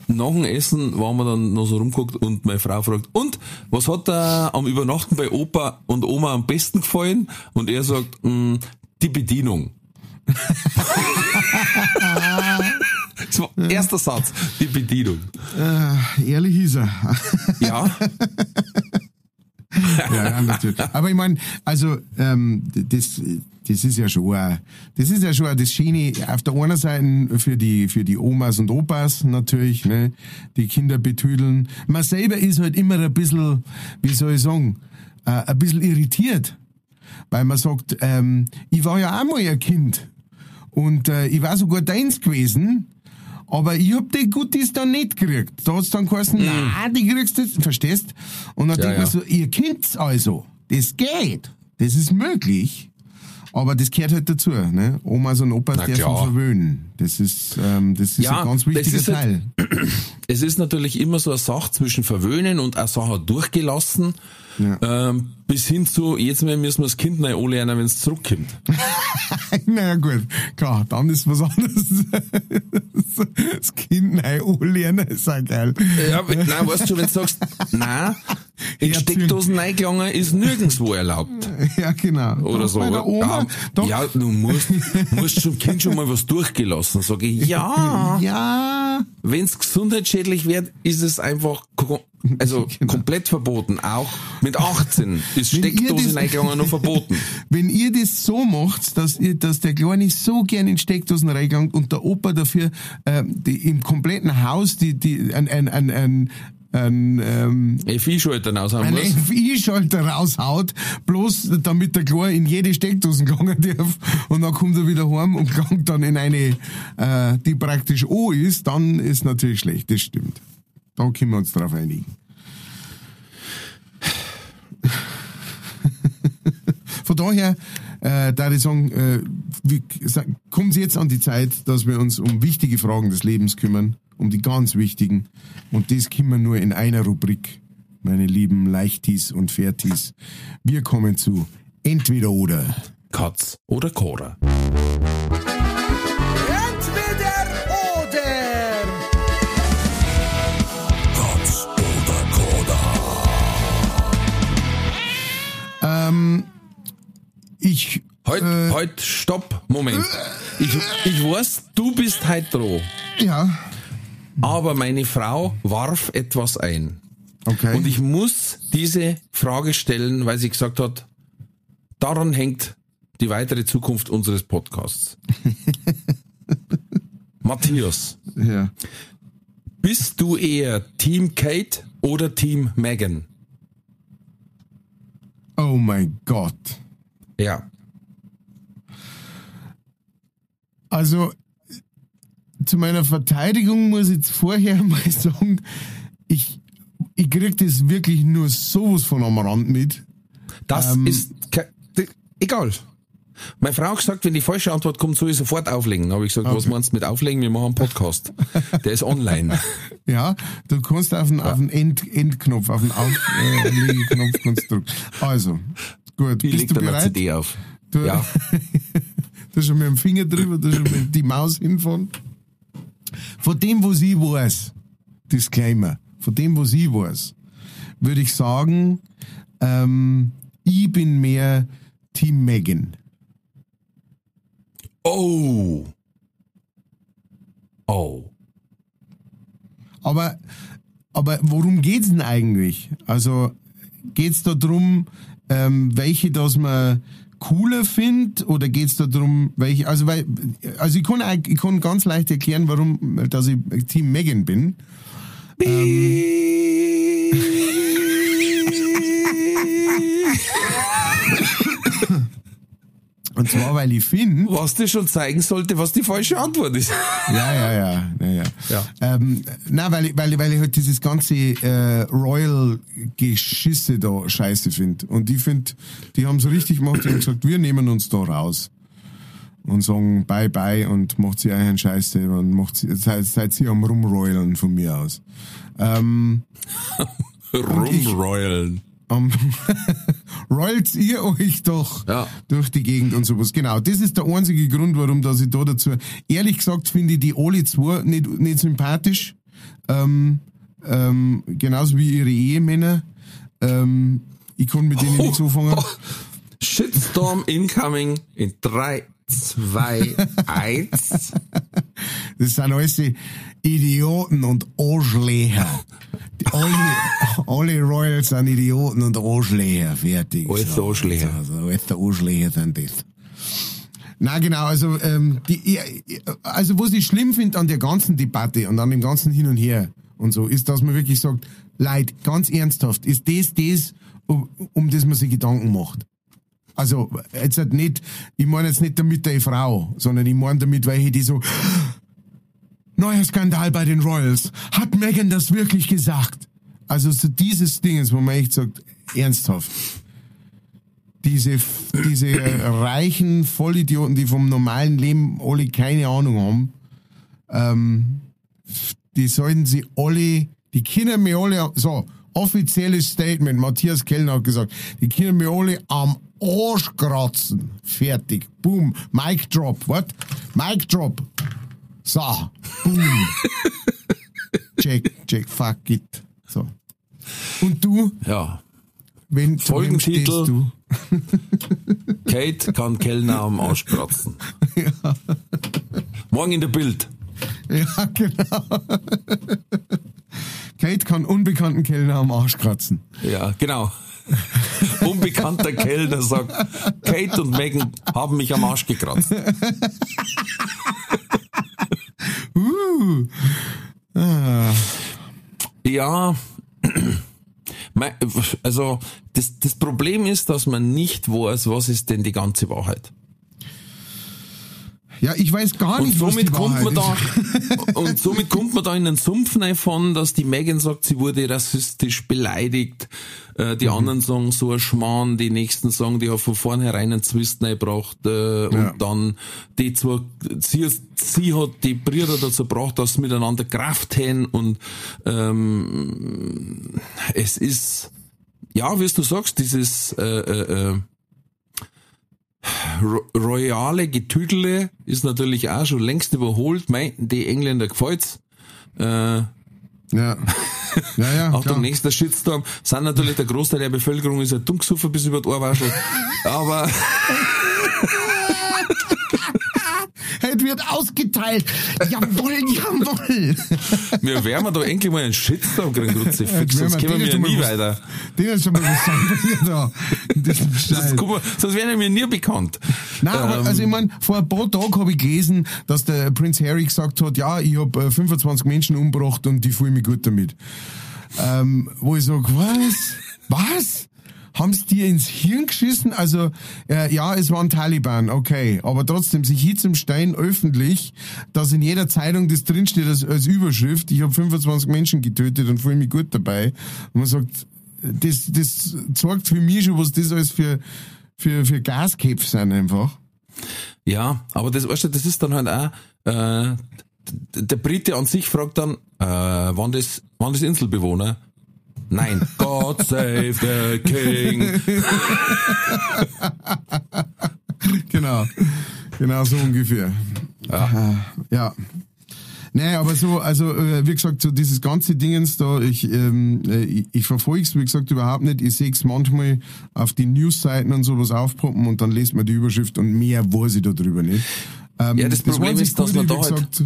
nach dem Essen waren wir dann noch so rumgeguckt und meine Frau fragt, und was hat da am Übernachten bei Opa und Oma am besten gefallen? Und er sagt, "Mm, die Bedienung. das war erster Satz, die Bedienung. Äh, ehrlich ist er. Ja, ja, natürlich. Aber ich meine, also ähm, das, das ist ja schon, auch- das ist ja schon auch das Schöne auf der einen Seite für die für die Omas und Opas natürlich, ne, die Kinder betüdeln. Man selber ist halt immer ein bisschen, wie soll ich sagen, äh, ein bisschen irritiert, weil man sagt, ähm, ich war ja auch mal ein Kind und äh, ich war sogar deins gewesen. Aber ich hab die Guttis dann nicht gekriegt. Da hat's dann geheißen, nein, die kriegst du, jetzt, verstehst? Und dann. Ja, denkt man ja. so, ihr kennt's also. Das geht. Das ist möglich. Aber das gehört halt dazu, ne? Omas und Opas dürfen verwöhnen. Das ist, ähm, das ist Ja, ein ganz wichtiger ist halt- Teil. es ist natürlich immer so eine Sache zwischen verwöhnen und eine Sache durchgelassen, Ja. ähm, bis hin zu, jetzt müssen wir das Kind neu anlernen, wenn es zurückkommt. naja, gut. Klar, dann ist was anderes. das Kind neu anlernen ist auch geil. Ja, nein, weißt du, wenn du sagst, nein, in Ja, Steckdosen eingelangen ist nirgendwo erlaubt. Ja, genau. Oder Doch, so. Bei der Oma, ja, doch, ja, du musst, musst zum Kind schon mal was durchgelassen. Sag ich, ja, ja, wenn es gesundheitsschädlich wird, ist es einfach also komplett verboten. Auch mit 18 ist Genau. Wenn ihr Steckdosen das- eingegangen noch verboten. Wenn ihr das so macht, dass, ihr, dass der Kleine so gern in Steckdosen reingegangen und der Opa dafür ähm, die, im kompletten Haus die, die, ein, ein, ein, ein, ein, ähm, FI-Schaltern aushauen ein muss. FI-Schalter raushaut, bloß damit der Kleine in jede Steckdosen gegangen darf und dann kommt er wieder heim und gelangt dann in eine, äh, die praktisch O ist, dann ist natürlich schlecht, das stimmt. Da können wir uns drauf einigen. Von daher, äh, da ich sagen, äh, wie, kommt jetzt an die Zeit, dass wir uns um wichtige Fragen des Lebens kümmern, um die ganz wichtigen. Und das können wir nur in einer Rubrik, meine lieben Leichtis und Fertis. Wir kommen zu Entweder oder. Katz oder Cora. Entweder oder. Ich, Halt, Äh. halt, stopp, Moment. Ich, ich weiß, du bist halt dran. ja, Aber meine Frau warf etwas ein. okay. Und ich muss diese Frage stellen, weil sie gesagt hat, daran hängt die weitere Zukunft unseres Podcasts. Matthias, ja. bist du eher Team Kate oder Team Megan? Oh mein Gott. Ja. Also, zu meiner Verteidigung muss ich jetzt vorher mal sagen, ich, ich krieg das wirklich nur sowas von am Rand mit. Das Ähm. ist egal. Meine Frau hat gesagt, wenn die falsche Antwort kommt, soll ich sofort auflegen. Da habe ich gesagt, was meinst du mit auflegen? Wir machen einen Podcast. Der ist online. Ja, du kannst auf den, auf den End, Endknopf, auf den Auflegeknopf kannst du drücken. Also, gut, Ich bist du dann bereit? CD auf. Du, Ja. da schon mit dem Finger drüber, da schon mit die Maus hinfahren. Von dem, was ich weiß, Disclaimer, von dem, was ich weiß, würde ich sagen, ähm, ich bin mehr Team Megan. Oh. Oh. Aber, aber worum geht's denn eigentlich? Also geht's da drum, ähm, welche, dass man cooler finde oder geht's da drum, welche, also weil, also ich kann, ich kann ganz leicht erklären, warum, dass ich Team Megan bin. Und zwar, weil ich finde, Was dir schon zeigen sollte, was die falsche Antwort ist. ja, ja, ja, ja, ja. Ja. Ähm, na, weil ich, weil, ich- weil ich halt dieses ganze äh, Royal-Geschisse da scheiße finde. Und ich finde, die haben so richtig gemacht, die haben gesagt, wir nehmen uns da raus. Und sagen bye bye und macht sie einen Scheiße und macht sie, seid, seid sie am Rumroyalen von mir aus. Ähm, Rumroyalen. Am rollt ihr euch doch Ja. durch die Gegend und sowas. Genau, das ist der einzige Grund, warum dass ich da dazu. Ehrlich gesagt finde ich die alle zwei nicht, nicht sympathisch. Ähm, ähm, genauso wie ihre Ehemänner. Ähm, ich kann mit denen nichts anfangen. Shitstorm incoming in 3, 2, 1. Das sind alles die Idioten und Arschlecher. Die- Alle, alle Royals sind Idioten und Arschlecher. Fertig. Alles Arschlecher. Also, alles Arschlecher sind das. Na genau, also ähm, die, also was ich schlimm finde an der ganzen Debatte und an dem ganzen Hin und Her und so, ist, dass man wirklich sagt, Leute, ganz ernsthaft, ist das das, um, um das man sich Gedanken macht? Also jetzt halt nicht, ich meine jetzt nicht damit der Frau, sondern ich meine damit, weil ich die so, neuer Skandal bei den Royals. Hat Megan das wirklich gesagt? Also so dieses Ding, wo man echt sagt, ernsthaft. Diese, diese reichen Vollidioten, die vom normalen Leben alle keine Ahnung haben, ähm, die sollten sie alle, die Kinder mir alle, so, offizielles Statement, Matthias Kellner hat gesagt, die Kinder mir alle am Arsch kratzen. Fertig. Boom. Mic drop. What? Mic drop. So. Boom. check, check, fuck it. So. Und du, Ja. wenn Folgentitel. Kate kann Kellner am Arsch kratzen. Morgen in der Bild. Ja, genau. Kate kann unbekannten Kellner am Arsch kratzen. Ja, genau. Unbekannter Kellner sagt, Kate und Megan haben mich am Arsch gekratzt. Ah. Ja, also das, das Problem ist, dass man nicht weiß, was ist denn die ganze Wahrheit. Ja, ich weiß gar Und nicht, was somit kommt man da, und somit kommt man da in den Sumpf von, dass die Megan sagt, sie wurde rassistisch beleidigt, äh, Mhm. die anderen sagen so ein Schmarrn, die nächsten sagen, die hat von vornherein einen Zwist reingebracht, äh, Ja. und dann die zwei, sie, sie hat die Brüder dazu gebracht, dass sie miteinander Kraft haben und ähm, es ist, ja, wie du sagst, dieses äh, äh, äh, royale Getüdele ist natürlich auch schon längst überholt. Mei, die Engländer gefällt's. Äh. Ja. Ja, ja. auch der klar. nächste Shitstorm. Sind natürlich der Großteil der Bevölkerung ist ja dunksufer bis über die Ohrwaschel. Aber Es wird ausgeteilt. Jawohl, jawohl. wir werden da endlich mal einen Shitstorm kriegen, Grutze Fix, sonst kommen wir ja nie was- weiter. Den ist schon mal was wir da. Das ist Sonst, kommen wir, sonst werden wir nie bekannt. Nein, aber Ähm, also ich meine, vor ein paar Tagen habe ich gelesen, dass der Prinz Harry gesagt hat, ja, ich habe äh, 25 Menschen umgebracht und die fühle mich gut damit. Ähm, wo ich sage, was? Was? Haben's dir ins Hirn geschissen? Also, äh, ja, es waren Taliban, okay. Aber trotzdem, sich hier zum Stein öffentlich, dass in jeder Zeitung das drinsteht als, als Überschrift, ich habe 25 Menschen getötet und fühle mich gut dabei. Und man sagt, das, das zeigt für mich schon, was das alles für, für, für Gasköpfe sind einfach. Ja, aber das, weißt du, das ist dann halt auch, äh, der Brite an sich fragt dann, äh, waren das, waren das Inselbewohner? Nein. God save the King. Genau. Genau so ungefähr. Ja. ja. Nee, aber so, also äh, wie gesagt, so dieses ganze Dingens da, ich, ähm, äh, ich, ich verfolge es, wie gesagt, überhaupt nicht. Ich sehe es manchmal auf die Newsseiten und sowas aufpoppen und dann lest man die Überschrift und mehr weiß ich darüber nicht. Ähm, Ja, das Problem einzig ist, dass man Gute, da halt- gesagt,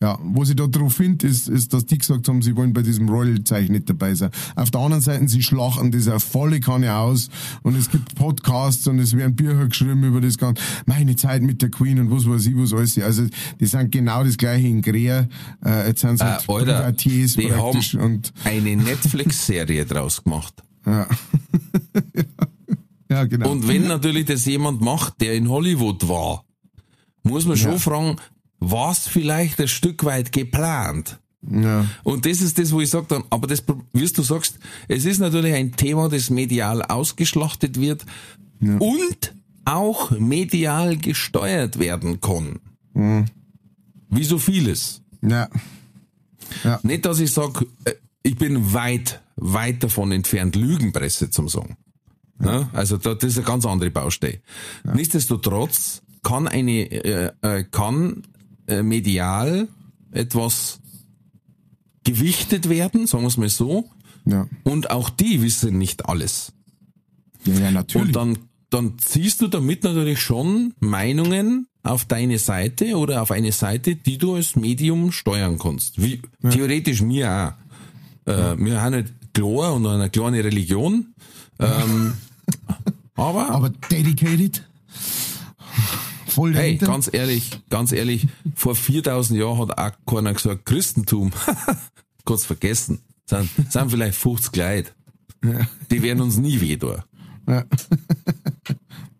ja, was ich da drauf finde, ist, ist, dass die gesagt haben, sie wollen bei diesem Royal-Zeichen nicht dabei sein. Auf der anderen Seite, sie schlachten das auf volle Kanne aus und es gibt Podcasts und es werden Bücher geschrieben über das Ganze. Meine Zeit mit der Queen und was weiß ich, was alles. Also, die sind genau das gleiche in Grea. Äh, jetzt sind sie Äh, halt Alter, Privatiers die haben und, eine Netflix-Serie draus gemacht. ja. ja, genau. Und wenn natürlich das jemand macht, der in Hollywood war, muss man schon Ja. fragen, was vielleicht ein Stück weit geplant? ja. Und das ist das, wo ich sage dann, aber das, wie du sagst, es ist natürlich ein Thema, das medial ausgeschlachtet wird und auch medial gesteuert werden kann. Mhm. Wie so vieles. Ja. Nicht, dass ich sage, ich bin weit, weit davon entfernt, Lügenpresse zum sagen. Ne? Also da, das ist eine ganz andere Baustelle. Nichtsdestotrotz kann eine, äh, äh, kann äh, medial etwas gewichtet werden, sagen wir es mal so, Ja. und auch die wissen nicht alles. Ja, ja, natürlich. Und dann, dann ziehst du damit natürlich schon Meinungen auf deine Seite oder auf eine Seite, die du als Medium steuern kannst. Wie, Theoretisch mir auch. Äh, Wir haben nicht klar und eine kleine Religion. Ähm, aber, aber dedicated. Voll hey, dahinter. ganz ehrlich, ganz ehrlich, vor 4000 Jahren hat auch keiner gesagt, Christentum, kannst vergessen. Sind, sind vielleicht 50 Leute. Die werden uns nie weh tun.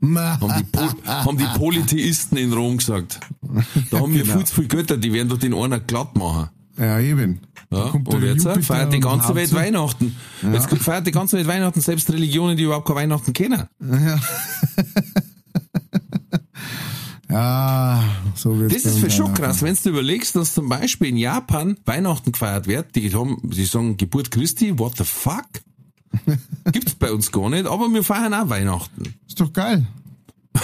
Ma- haben die, haben die Polytheisten in Rom gesagt. Da haben wir Genau. viel zu viele Götter, die werden doch den einer glatt machen. Ja, eben. Da Ja? Und jetzt Jupiter feiert die ganze Welt. Weihnachten. Jetzt feiert die ganze Welt Weihnachten, selbst Religionen, die überhaupt kein Weihnachten kennen. Ja, so wird's Das bei ist für schon krass, wenn du überlegst, dass zum Beispiel in Japan Weihnachten gefeiert wird, die haben, die sagen Geburt Christi, what the fuck? Gibt's bei uns gar nicht, aber wir feiern auch Weihnachten. Ist doch geil.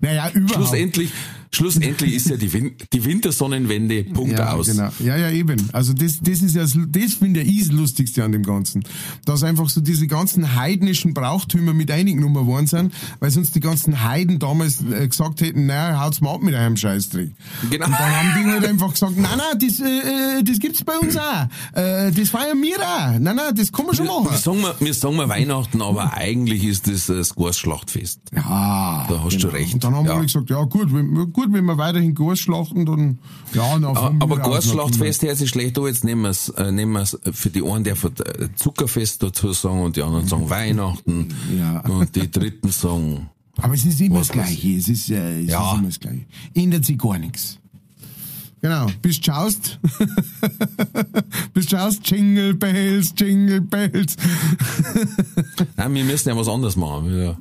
naja, überhaupt. Schlussendlich, schlussendlich ist ja die, Win die Wintersonnenwende, Punkt ja, aus. Genau. Ja, ja, eben. Also das, das ist ja, das finde ich das Lustigste an dem Ganzen. Dass einfach so diese ganzen heidnischen Brauchtümer mit eingenommen worden sind, weil sonst die ganzen Heiden damals äh, gesagt hätten, naja, haut's mal ab mit einem Scheißdreck. Genau. Und dann haben die halt einfach gesagt, nein, nein, das, äh, äh, das gibt's bei uns auch. Äh, das feiern wir auch. Nein, nein, das kann man schon Wir machen. sagen, wir, wir sagen wir Weihnachten, aber eigentlich ist das das Gasschlachtfest. Ja, Da hast du recht. Und dann haben Ja. wir gesagt, ja gut, wenn, gut, wenn wir weiterhin Gas schlachten, dann ja, dann Aber, Gasschlachtfest hört sich schlecht an. Jetzt nehmen wir es äh, nehmen wir's für die einen, der äh, Zuckerfest dazu sagen und die anderen sagen Weihnachten. Ja. Und die dritten sagen, Aber es ist immer Was das Gleiche. Es ist, äh, es Ja. ist immer das Gleiche. Ändert sich gar nichts. Genau. Bist schaust. Bist schaust. Jingle Bells, Jingle Bells. nein, wir müssen ja was anderes machen. Wir,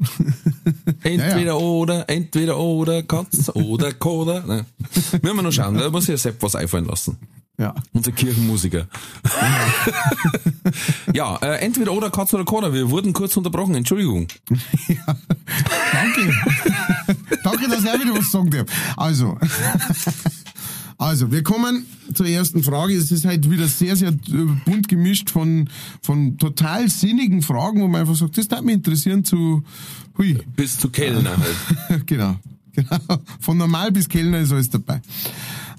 entweder oder, entweder oder, Katz oder Koda. Nein. Müssen wir noch schauen, da muss ich ja selbst was einfallen lassen. Ja. Unser Kirchenmusiker. ja, äh, entweder oder Katz oder Koda. Wir wurden kurz unterbrochen, Entschuldigung. Danke. Danke, dass ich auch wieder was sagen darf. Also. Also, wir kommen zur ersten Frage. Es ist halt wieder sehr, sehr äh, bunt gemischt von, von total sinnigen Fragen, wo man einfach sagt, das darf mich interessieren zu, hui, Bis zu Kellner halt. genau, genau. Von normal bis Kellner ist alles dabei.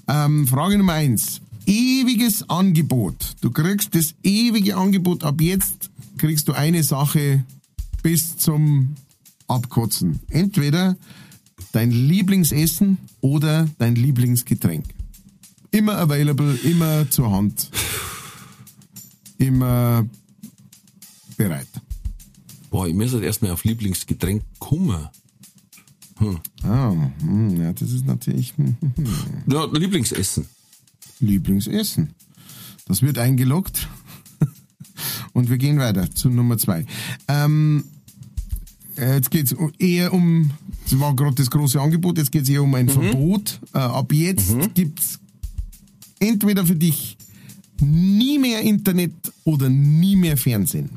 Ähm, Frage Nummer eins. Ewiges Angebot. Du kriegst das ewige Angebot. Ab jetzt kriegst du eine Sache bis zum Abkotzen. Entweder dein Lieblingsessen oder dein Lieblingsgetränk. Immer available, immer zur Hand. Immer bereit. Boah, ich muss halt erstmal auf Lieblingsgetränk kommen. Ah, hm, ja, das ist natürlich hm, hm, hm. Ja, Lieblingsessen. Lieblingsessen. Das wird eingeloggt. Und wir gehen weiter zu Nummer zwei. Ähm, äh, jetzt geht's eher um, das war gerade das große Angebot, jetzt geht's eher um ein Verbot. Äh, ab jetzt gibt's entweder für dich nie mehr Internet oder nie mehr Fernsehen.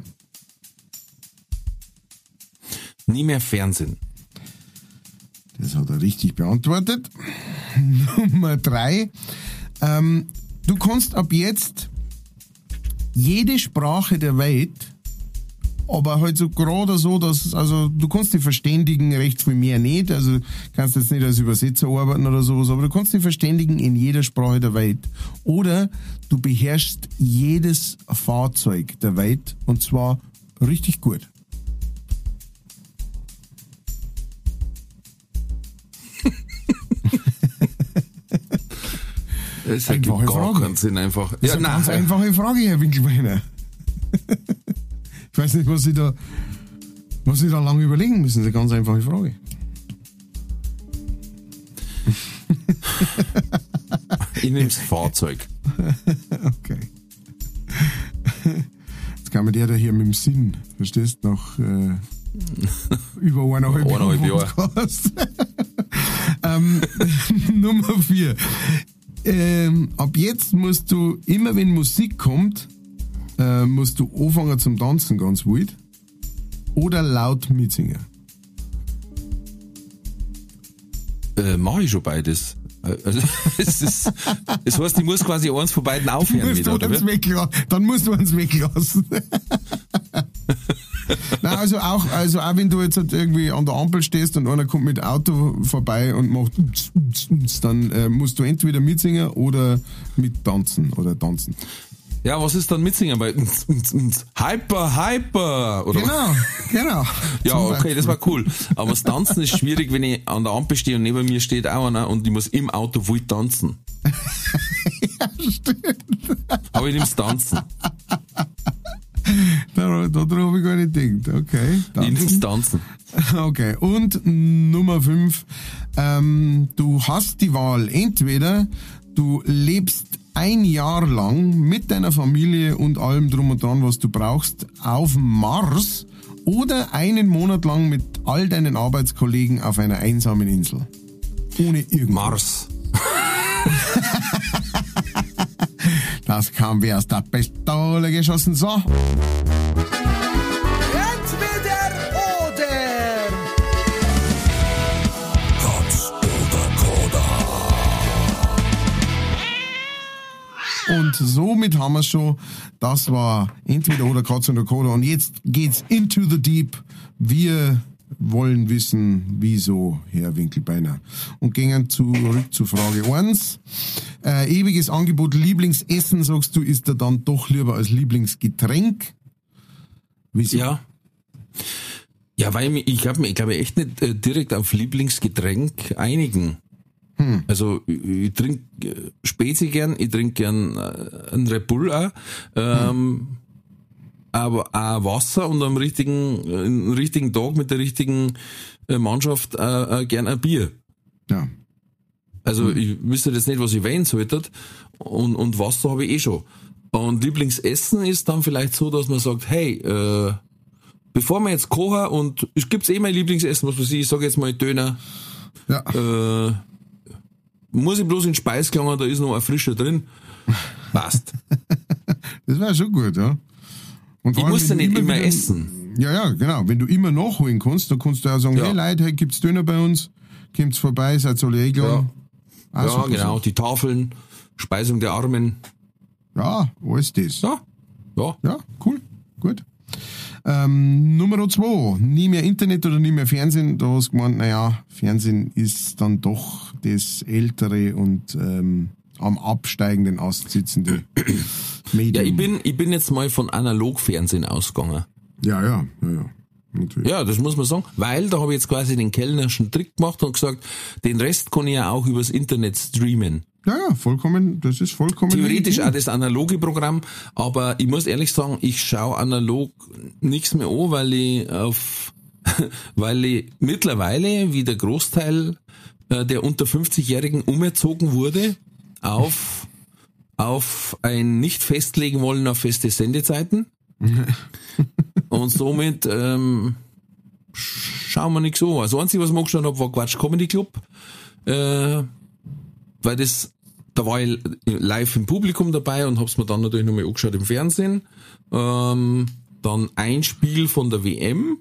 Nie mehr Fernsehen. Das hat er richtig beantwortet. Nummer drei. Ähm, du kannst ab jetzt jede Sprache der Welt aber halt so gerade so, dass, also du kannst dich verständigen, recht viel mehr nicht, also kannst jetzt nicht als Übersetzer arbeiten oder sowas, aber du kannst dich verständigen in jeder Sprache der Welt. Oder du beherrschst jedes Fahrzeug der Welt und zwar richtig gut. Das ergibt Einfache gar Frage. keinen Sinn einfach. Das ist eine ganz einfache Frage, Herr Winkelbeiner. ich weiß nicht, was Sie da, was Sie da lange überlegen müssen. Das ist eine ganz einfache Frage. Ich nehme das Fahrzeug. Okay. Jetzt kann man der da hier mit dem Sinn, verstehst du, nach äh, über eineinhalb Jahre. Podcast. ähm, Nummer vier. Ähm, ab jetzt musst du, immer wenn Musik kommt, äh, musst du anfangen zum Tanzen ganz wild. Oder laut mitsingen. Äh, Mache ich schon beides. Also, es ist, das heißt, ich muss quasi eins von beiden aufhören musst wieder, oder? weglassen. Dann musst du uns weglassen. Nein, also auch, also auch wenn du jetzt halt irgendwie an der Ampel stehst und einer kommt mit Auto vorbei und macht dann äh, musst du entweder mitsingen oder mit tanzen oder tanzen. Ja, was ist dann mitsingen? Ns, Hyper, Hyper! Oder? Genau, genau. Ja, okay, das war cool. Aber das Tanzen ist schwierig, wenn ich an der Ampel stehe und neben mir steht auch einer und ich muss im Auto wild tanzen. ja, stimmt. Aber ich nehm's Tanzen. Da, da drauf habe ich gar nicht gedacht. Okay. Ich tanzen. Tanzen. Okay, und Nummer 5. Ähm, du hast die Wahl. Entweder du lebst ein Jahr lang mit deiner Familie und allem drum und dran, was du brauchst, auf Mars oder einen Monat lang mit all deinen Arbeitskollegen auf einer einsamen Insel. Ohne irgendwas. Mars. Das kam wie aus der Pistole geschossen. So. Und somit haben wir schon, das war entweder oder Katz oder Koda. Und jetzt geht's into the deep. Wir wollen wissen, wieso, Herr Winkelbeiner. Und gehen zurück zu Frage 1. Äh, ewiges Angebot Lieblingsessen, sagst du, ist er dann doch lieber als Lieblingsgetränk? Wieso? Ja. Ja, weil mich- ich habe ich glaube, echt nicht äh, direkt auf Lieblingsgetränk einigen. Also ich, ich trinke Spezi gern, ich trinke gern äh, einen Red Bull auch, ähm, aber auch Wasser und am richtigen, äh, einen richtigen Tag mit der richtigen äh, Mannschaft äh, äh, gern ein Bier. Ja. Also ich wüsste jetzt nicht, was ich wählen sollte. Und, und Wasser habe ich eh schon. Und Lieblingsessen ist dann vielleicht so, dass man sagt, hey, äh, bevor wir jetzt kochen und es gibt's eh mein Lieblingsessen, was weiß ich, ich sage jetzt mal Döner, Ja. äh, muss ich bloß in den Speis gelangen, da ist noch ein frischer drin. Passt. Das wäre schon gut, ja. Und Ich muss ja nicht immer wieder- essen. Ja, ja, genau. Wenn du immer nachholen kannst, dann kannst du auch sagen, Ja. hey Leute, hey, gibt's Döner bei uns? Kommt's vorbei, seid alle eingeladen. Auch Ja, super genau, die Tafeln, Speisung der Armen. Ja, alles das. Ja, ja. Ja, cool. Ähm, Nummer zwei, nie mehr Internet oder nie mehr Fernsehen. Da hast du gemeint, naja, Fernsehen ist dann doch das ältere und ähm, am absteigenden Ast sitzende Medium. Ja, ich bin, ich bin jetzt mal von Analogfernsehen ausgegangen. Ja, ja, ja, ja. Natürlich. Ja, das muss man sagen, weil da habe ich jetzt quasi den kellnerschen Trick gemacht und gesagt, den Rest kann ich ja auch übers Internet streamen. Ja, ja, vollkommen, das ist vollkommen Theoretisch legitim. auch das analoge Programm, aber ich muss ehrlich sagen, ich schaue analog nichts mehr an, weil ich auf, weil ich mittlerweile, wie der Großteil äh, der unter 50-Jährigen umerzogen wurde, auf, auf ein nicht festlegen wollen auf feste Sendezeiten. Und somit ähm, schauen wir nichts an. Das Einzige, was ich mal geschaut habe, war Quatsch Comedy Club. Äh, weil das, da war ich live im Publikum dabei und hab's mir dann natürlich nochmal angeschaut im Fernsehen. Ähm, dann ein Spiel von der WM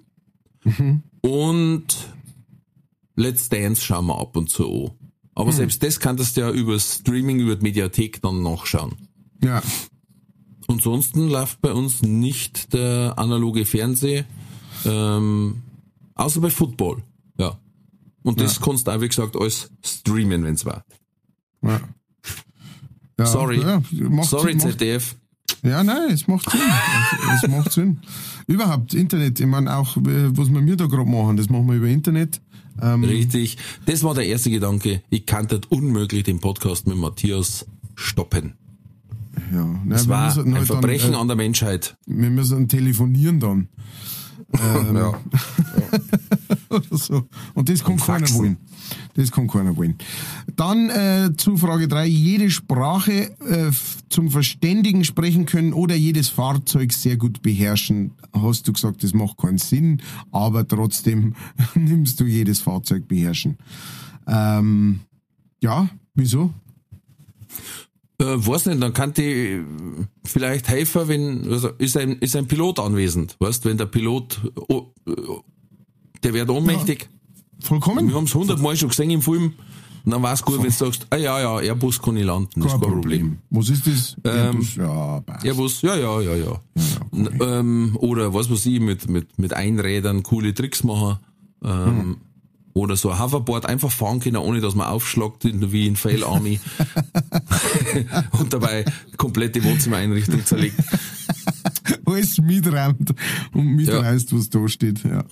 und Let's Dance schauen wir ab und zu an. Aber selbst das kannst du ja über Streaming, über die Mediathek dann nachschauen. Ja, Und Ansonsten läuft bei uns nicht der analoge Fernseh, ähm, außer bei Football. Ja. Und das kannst du auch, wie gesagt, alles streamen, wenn's war. Ja. Ja, Sorry. Ja, macht, Sorry, macht, ZDF. Ja, nein, es macht Sinn. Es macht Sinn. Überhaupt, Internet, ich meine auch, äh, was wir mir da gerade machen, das machen wir über Internet. Ähm, Richtig. Das war der erste Gedanke. Ich kann das unmöglich den Podcast mit Matthias stoppen. ja, nein, Das war müssen ein halt Verbrechen dann, an der Menschheit. äh, Wir müssen telefonieren dann. Ähm, Ja. oder so. Und das kann keiner wollen. Das kann keiner wollen. Dann äh, zu Frage drei: Jede Sprache äh, zum Verständigen sprechen können oder jedes Fahrzeug sehr gut beherrschen. Hast du gesagt, das macht keinen Sinn, aber trotzdem nimmst du jedes Fahrzeug beherrschen. Ähm, ja, wieso? Äh, weiß nicht, dann kann die vielleicht helfen, wenn, also ist ein, ist ein Pilot anwesend, weißt, wenn der Pilot, oh, äh, der wird ohnmächtig. Vollkommen? Wir haben es hundertmal schon gesehen im Film. Und dann war es gut, wenn du sagst, ah ja, ja, Airbus kann ich landen, das ist kein Problem. Was ist das? Ähm, Airbus? ja, passt. Airbus, ja, ja, ja, ja. N- ähm, oder was weiß ich, mit, mit, mit Einrädern coole Tricks machen. Ähm, Oder so ein Hoverboard einfach fahren können, ohne dass man aufschlagt, wie in Fail Army. und dabei komplette Wohnzimmereinrichtung zerlegt. alles mitrammt und mitreißt, Ja. was da steht. Ja.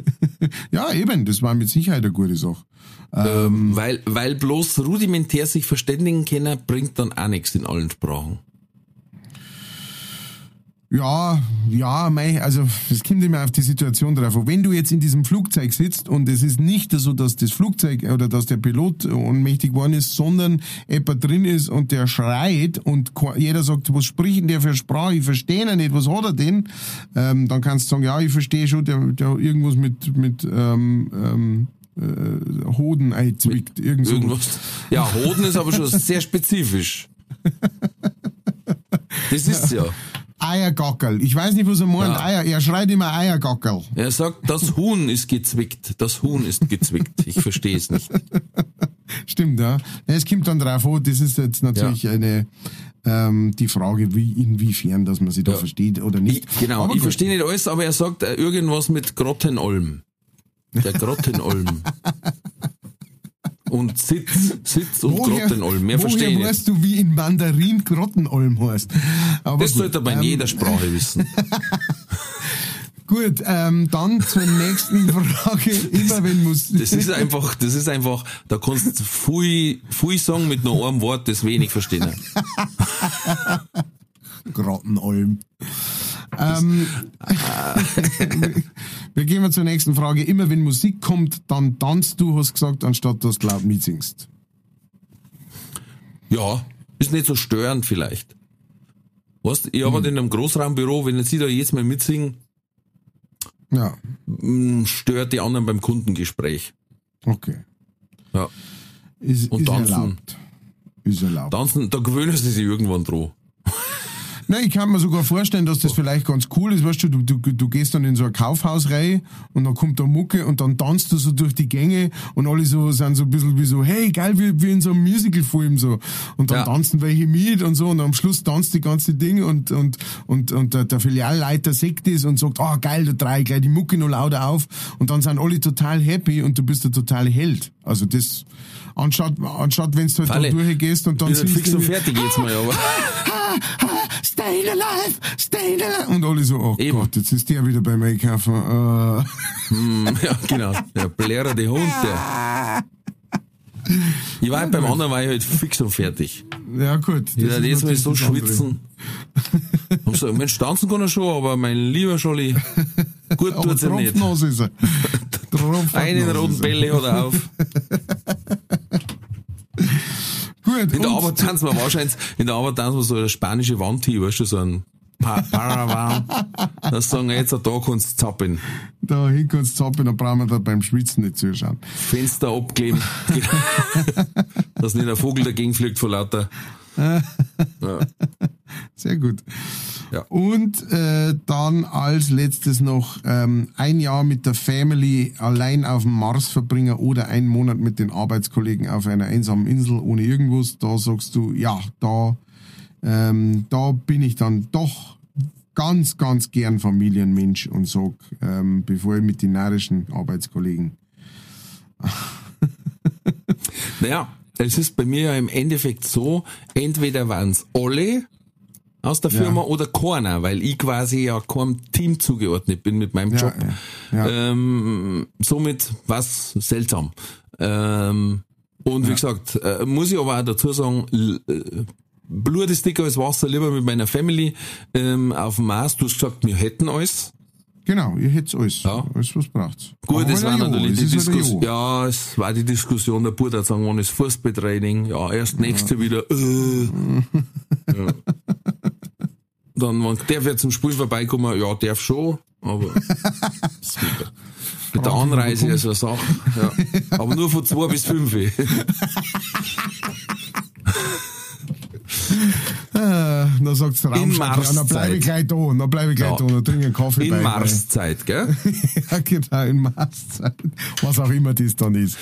ja, eben, das war mit Sicherheit eine gute Sache. Ähm, weil, weil bloß rudimentär sich verständigen können, bringt dann auch nichts in allen Sprachen. Ja, ja, mei, also es kommt immer auf die Situation drauf. Wenn du jetzt in diesem Flugzeug sitzt und es ist nicht so, dass das Flugzeug oder dass der Pilot ohnmächtig geworden ist, sondern jemand drin ist und der schreit und jeder sagt, was spricht denn der für Sprache? Ich verstehe ihn nicht, was hat er denn? Ähm, dann kannst du sagen, ja, ich verstehe schon, der, der irgendwas mit, mit ähm, ähm, äh, Hoden einzwickt. Irgend so. Irgendwas. Ja, Hoden ist aber schon sehr spezifisch. Das ist ja. Eiergackerl. Ich weiß nicht, was er meint. Ja. Eier. Er schreit immer Eiergackerl. Er sagt, das Huhn ist gezwickt. Das Huhn ist gezwickt. Ich verstehe es nicht. Stimmt, ja. Ja, Es kommt dann drauf an, das ist jetzt natürlich eine ähm, die Frage, wie inwiefern, dass man sich da Ja. versteht oder nicht. Ich, genau, Aber ich verstehe nicht alles, aber er sagt äh, irgendwas mit Grottenolm. Der Grottenolm. Und Sitz, Sitz und Grottenolm. Mehr verstehe ich woher nicht. weißt du, wie in Mandarin Grottenolm heißt? Aber Das gut, sollte man in ähm, jeder Sprache wissen. Gut, ähm, dann zur nächsten Frage. Immer wenn muss. Das ist einfach, das ist einfach, da kannst du viel, viel sagen mit nur einem Wort, das wenig verstehen. Grottenolm. Ähm, wir gehen mal zur nächsten Frage. Immer wenn Musik kommt, dann tanzt du, hast gesagt, anstatt dass du laut mitsingst. Ja, ist nicht so störend vielleicht. Weißt, ich arbeite in einem Großraumbüro, wenn jetzt ich da jetzt mal mitsingen, Ja, mh, stört die anderen beim Kundengespräch. okay. Ja. Ist, Und ist tanzen. erlaubt. Ist erlaubt. Tanzen, da gewöhnen sie sich irgendwann dran. Nein, ich kann mir sogar vorstellen, dass das vielleicht ganz cool ist. Weißt du, du, du, du gehst dann in so eine Kaufhausreihe und dann kommt da Mucke und dann tanzt du so durch die Gänge und alle so sind so ein bisschen wie so, hey, geil, wie, wie in so einem Musical-Film so. Und dann Ja. tanzen welche mit und so und am Schluss tanzt die ganze Ding und, und, und, und der, der Filialleiter sagt das und sagt, ah, geil, da drei gleich die Mucke noch lauter auf und dann sind alle total happy und du bist der totale Held. Also das, anstatt, anstatt wenn du halt da Falle. durchgehst und dann singst fix und fertig jetzt mal, aber. Stay alive, stay alive. Und alle so, oh Eben. Gott, jetzt ist der wieder beim Einkaufen. Hm, ja, genau. Der blärende Hund, der. Ich war halt beim anderen, war ich halt fix und fertig. ja gut. das Ja, jetzt ich so schwitzen. Und so, Mensch, tanzen kann er schon, aber mein lieber Scholli, gut tut's ihm nicht. Ist er. Einen roten. Bälle hat er auf. Gut, In der Arbeit tanzen wir wahrscheinlich, in der Arbeit tanzen wir so eine spanische Wandtee, weißt du, so ein Pa- Paravan. Das sagen wir jetzt, da kannst du zappeln. da hin kannst du zappen, dann brauchen wir da beim Schwitzen nicht zuschauen. Fenster abkleben. Dass nicht ein Vogel dagegen fliegt vor lauter. Ja. Sehr gut. Ja. Und äh, dann als letztes noch ähm, ein Jahr mit der Family allein auf dem Mars verbringen oder einen Monat mit den Arbeitskollegen auf einer einsamen Insel ohne irgendwas. Da sagst du, ja, da ähm, da bin ich dann doch ganz, ganz gern Familienmensch und sag, ähm, bevor ich mit den narischen Arbeitskollegen. Naja, es ist bei mir ja im Endeffekt so, entweder waren es alle aus der Firma Ja. oder keiner, weil ich quasi ja keinem Team zugeordnet bin mit meinem Ja, Job. ja. Ähm, somit was seltsam. Ähm, und wie gesagt, äh, muss ich aber auch dazu sagen, äh, Blut ist dicker als Wasser, lieber mit meiner Family ähm, auf dem Mars. Du hast gesagt, wir hätten alles. Genau, ihr hättet alles. Ja. Alles, was braucht's. Gut, das war natürlich Ja, die es Diskussion. Ja. Ja, es war die Diskussion, der Bruder hat sagen, wann ist Fußballtraining? Ja, erst nächste wieder. Äh. ja. Dann, wenn der wird zum Spiel vorbeikommen, ja, darf schon, aber mit, mit der Anreise ist eine Sache. Ja. Aber nur von zwei bis fünf. Äh, dann sagt's der In Raumschiff, ja, dann bleibe ich gleich da, dann bleibe ich gleich Ja. da, dann trinke ich einen Kaffee In bei. Marszeit, gell? ja, genau, in Marszeit. Was auch immer das dann ist.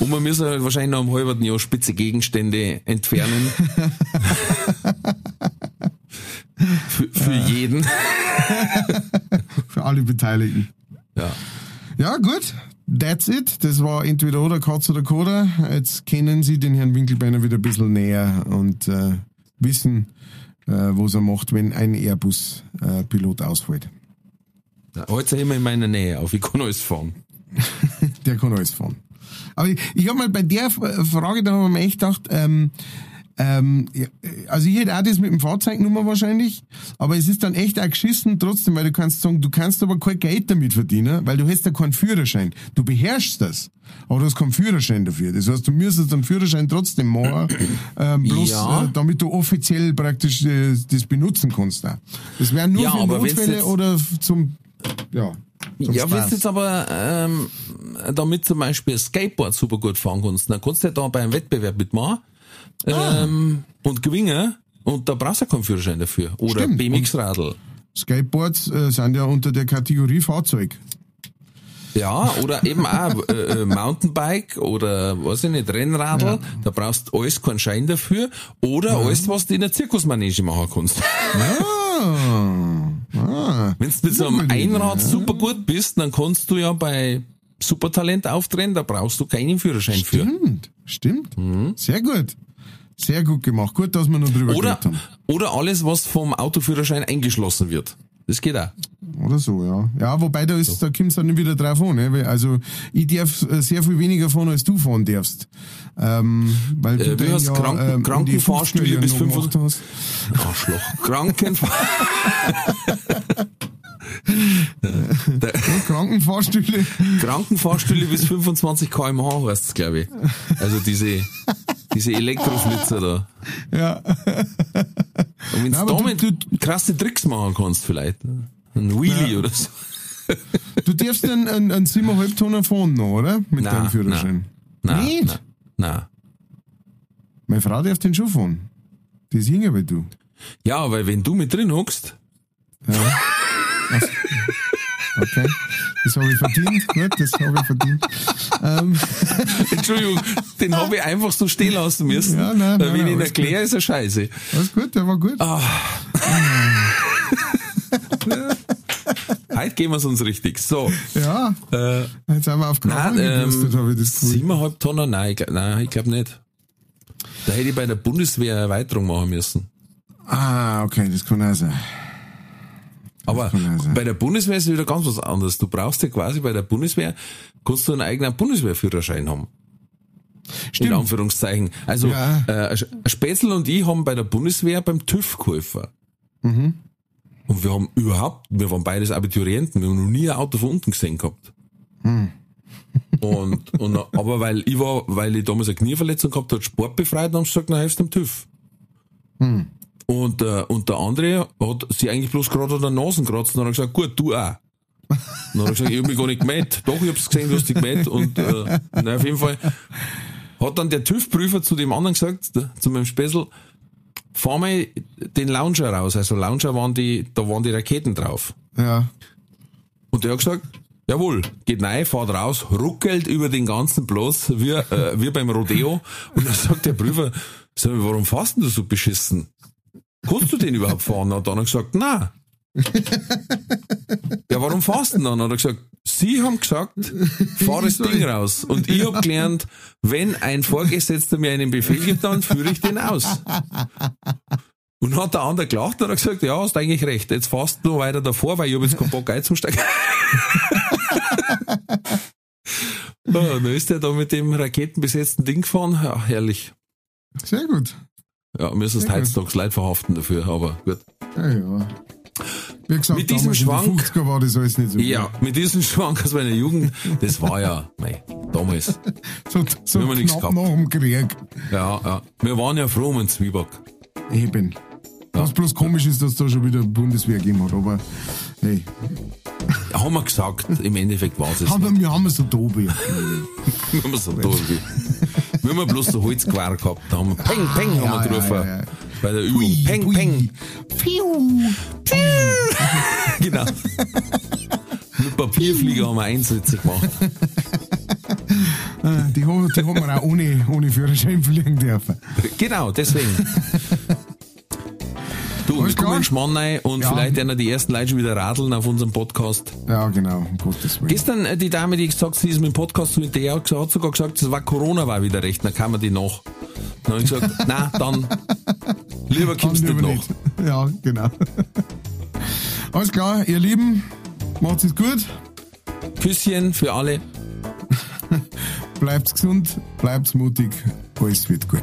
Und wir müssen halt wahrscheinlich noch im halben Jahr spitze Gegenstände entfernen. für, für jeden. Für alle Beteiligten. Ja. Ja, gut. That's it. Das war entweder oder Katz oder Koda. Jetzt kennen Sie den Herrn Winkelbeiner wieder ein bisschen näher und äh, wissen, äh, was er macht, wenn ein Airbus-Pilot ausfällt. Ja, Heute immer in meiner Nähe auf, ich kann alles fahren. Der kann alles fahren. Aber ich, ich habe mal bei der Frage, da habe ich mir echt gedacht, ähm, ähm, also ich hätte auch das mit dem Fahrzeugnummer wahrscheinlich, aber es ist dann echt auch geschissen trotzdem, weil du kannst sagen, du kannst aber kein Geld damit verdienen, weil du hast ja keinen Führerschein. Du beherrschst das, aber du hast keinen Führerschein dafür. Das heißt, du müsstest einen Führerschein trotzdem machen, ähm, bloß Ja. äh, damit du offiziell praktisch äh, das benutzen kannst. Auch. Das wäre nur Ja, für Notfälle oder zum, ja. Zum Ja, wenn du jetzt aber ähm, damit zum Beispiel Skateboard super gut fahren kannst, dann kannst du ja da bei einem Wettbewerb mitmachen Ah. ähm, und gewinnen und da brauchst du ja keinen Führerschein dafür. Oder Stimmt. BMX-Radl. Skateboards äh, sind ja unter der Kategorie Fahrzeug. Ja, oder eben auch äh, äh, Mountainbike oder weiß ich nicht, Rennradl, da brauchst du alles keinen Schein dafür. Oder alles, was du in der Zirkusmanege machen kannst. Ah, ah. Wenn du mit so einem Einrad ja. super gut bist, dann kannst du ja bei Supertalent auftreten, da brauchst du keinen Führerschein für. Stimmt, stimmt. Sehr gut. Sehr gut gemacht. Gut, dass wir noch drüber Oder, haben. oder alles, was vom Autoführerschein eingeschlossen wird. Das geht auch. Oder so, ja. Ja, wobei da ist, da kommst du dann wieder drauf an, ne? Also, ich darf äh, sehr viel weniger fahren, als du fahren darfst. Ähm, weil Äh, du hast Kranken- ähm, Krankenfahrstühle 50er bis noch 55 gemacht hast. Arschloch. Krankenfahr. Krankenfahrstühle. Krankenfahrstühle bis 25 kmh heißt es, glaube ich. Also diese, diese Elektroflitzer da. Ja. Und wenn du damit du- krasse Tricks machen kannst vielleicht. Ein Wheelie Ja. oder so. Du darfst einen, einen, einen 7,5 Tonner fahren noch, oder? Mit Nein, deinem Führerschein. Nein, Nicht? nein, nein. Meine Frau darf den schon fahren. Die ist jünger wie du. Ja, weil wenn du mit drin hockst, Okay. Das habe ich verdient. Gut, das habe ich verdient. Ähm, Entschuldigung, den habe ich einfach so stehen lassen müssen. Ja, nein, weil nein, wenn ich ihn erkläre, ist er scheiße. alles gut, der war gut. Ah. Heute gehen wir es uns richtig. So, Ja, äh, jetzt sind wir auf nein, gebürstet, habe ich das ähm, Gefühl. siebeneinhalb Tonnen, nein, ich, nein, ich glaube nicht. Da hätte ich bei der Bundeswehr Erweiterung machen müssen. Ah, okay, das kann auch sein. Aber bei der Bundeswehr ist es wieder ganz was anderes. Du brauchst ja quasi bei der Bundeswehr, kannst du einen eigenen Bundeswehrführerschein haben. In Stimmt. Anführungszeichen. Also Ja. äh, Spätzl und ich haben bei der Bundeswehr beim TÜV geholfen. Mhm. Und wir haben überhaupt, wir waren beides Abiturienten, wir haben noch nie ein Auto von unten gesehen gehabt. Hm. Und, und, aber weil ich war, weil ich damals eine Knieverletzung gehabt habe, Sport befreit, dann haben sie gesagt, na, hilfst dem TÜV. Hm. Und, äh, und der andere hat sie eigentlich bloß gerade an der Nase gekratzt und hat gesagt, gut, du auch. Und dann hat er gesagt, ich hab mich gar nicht gemeldet. Doch, ich hab's gesehen, du hast dich gemeldet. Und äh, na, auf jeden Fall hat dann der TÜV-Prüfer zu dem anderen gesagt, der- zu meinem Spessel, fahr mal den Launcher raus. Also Launcher waren die, da waren die Raketen drauf. Ja. Und der hat gesagt, jawohl, geht rein, fahrt raus, ruckelt über den ganzen Platz, wie, äh, wie beim Rodeo. Und dann sagt der Prüfer, sag mal, warum fährst du so beschissen? Kannst du den überhaupt fahren? Und dann hat er gesagt, na. ja, warum fahrst du denn dann? Hat er gesagt, Sie haben gesagt, fahr das Ding raus. Und ich hab gelernt, wenn ein Vorgesetzter mir einen Befehl gibt, dann führe ich den aus. Und hat der andere gelacht und hat gesagt, ja, hast eigentlich recht, jetzt fahrst du noch weiter davor, weil ich hab jetzt keinen Bock einzusteigen. oh, dann ist er da mit dem raketenbesetzten Ding gefahren. Ja, herrlich. Sehr gut. Ja, müssen es heutzutage Leid verhaften dafür, aber gut. Ja, ja. Wie gesagt, Mit diesem Schwank- 50er war das alles nicht so. Ja, mit diesem Schwank aus meiner Jugend, das war ja, mei, damals. So, so Wir haben nichts knapp gehabt. nach dem Krieg. Ja, ja. Wir waren ja froh um einen Zwieback. Eben. Was bloß komisch ist, dass da schon wieder Bundeswehr gegeben hat, aber hey, Haben wir gesagt, im Endeffekt war es es. haben wir, wir haben so Tobi. Wir haben so toll wie. Wir haben bloß so Holzgewehr gehabt. Da haben wir Peng, Peng, haben Ja, wir gerufen. ja, ja. Bei der Übung. Peng, Peng. Genau. Mit Papierflieger haben wir Einsätze gemacht. Äh, Die haben, die haben wir auch ohne, ohne Führerschein fliegen dürfen. Genau, deswegen. Du, wir kommen Schmarrn rein und Ja. vielleicht werden die ersten Leute schon wieder radeln auf unserem Podcast. Ja, genau, um Gottes Willen. Gestern äh, die Dame, die gesagt hat, sie ist mit dem Podcast mit der hat sogar gesagt, das war Corona war wieder recht, dann kann man die noch. Dann habe ich gesagt, na dann lieber kommst du noch. nicht. Ja, genau. Alles klar, ihr Lieben, macht's es gut, Küsschen für alle. bleibt's gesund, bleibt's mutig, alles wird gut.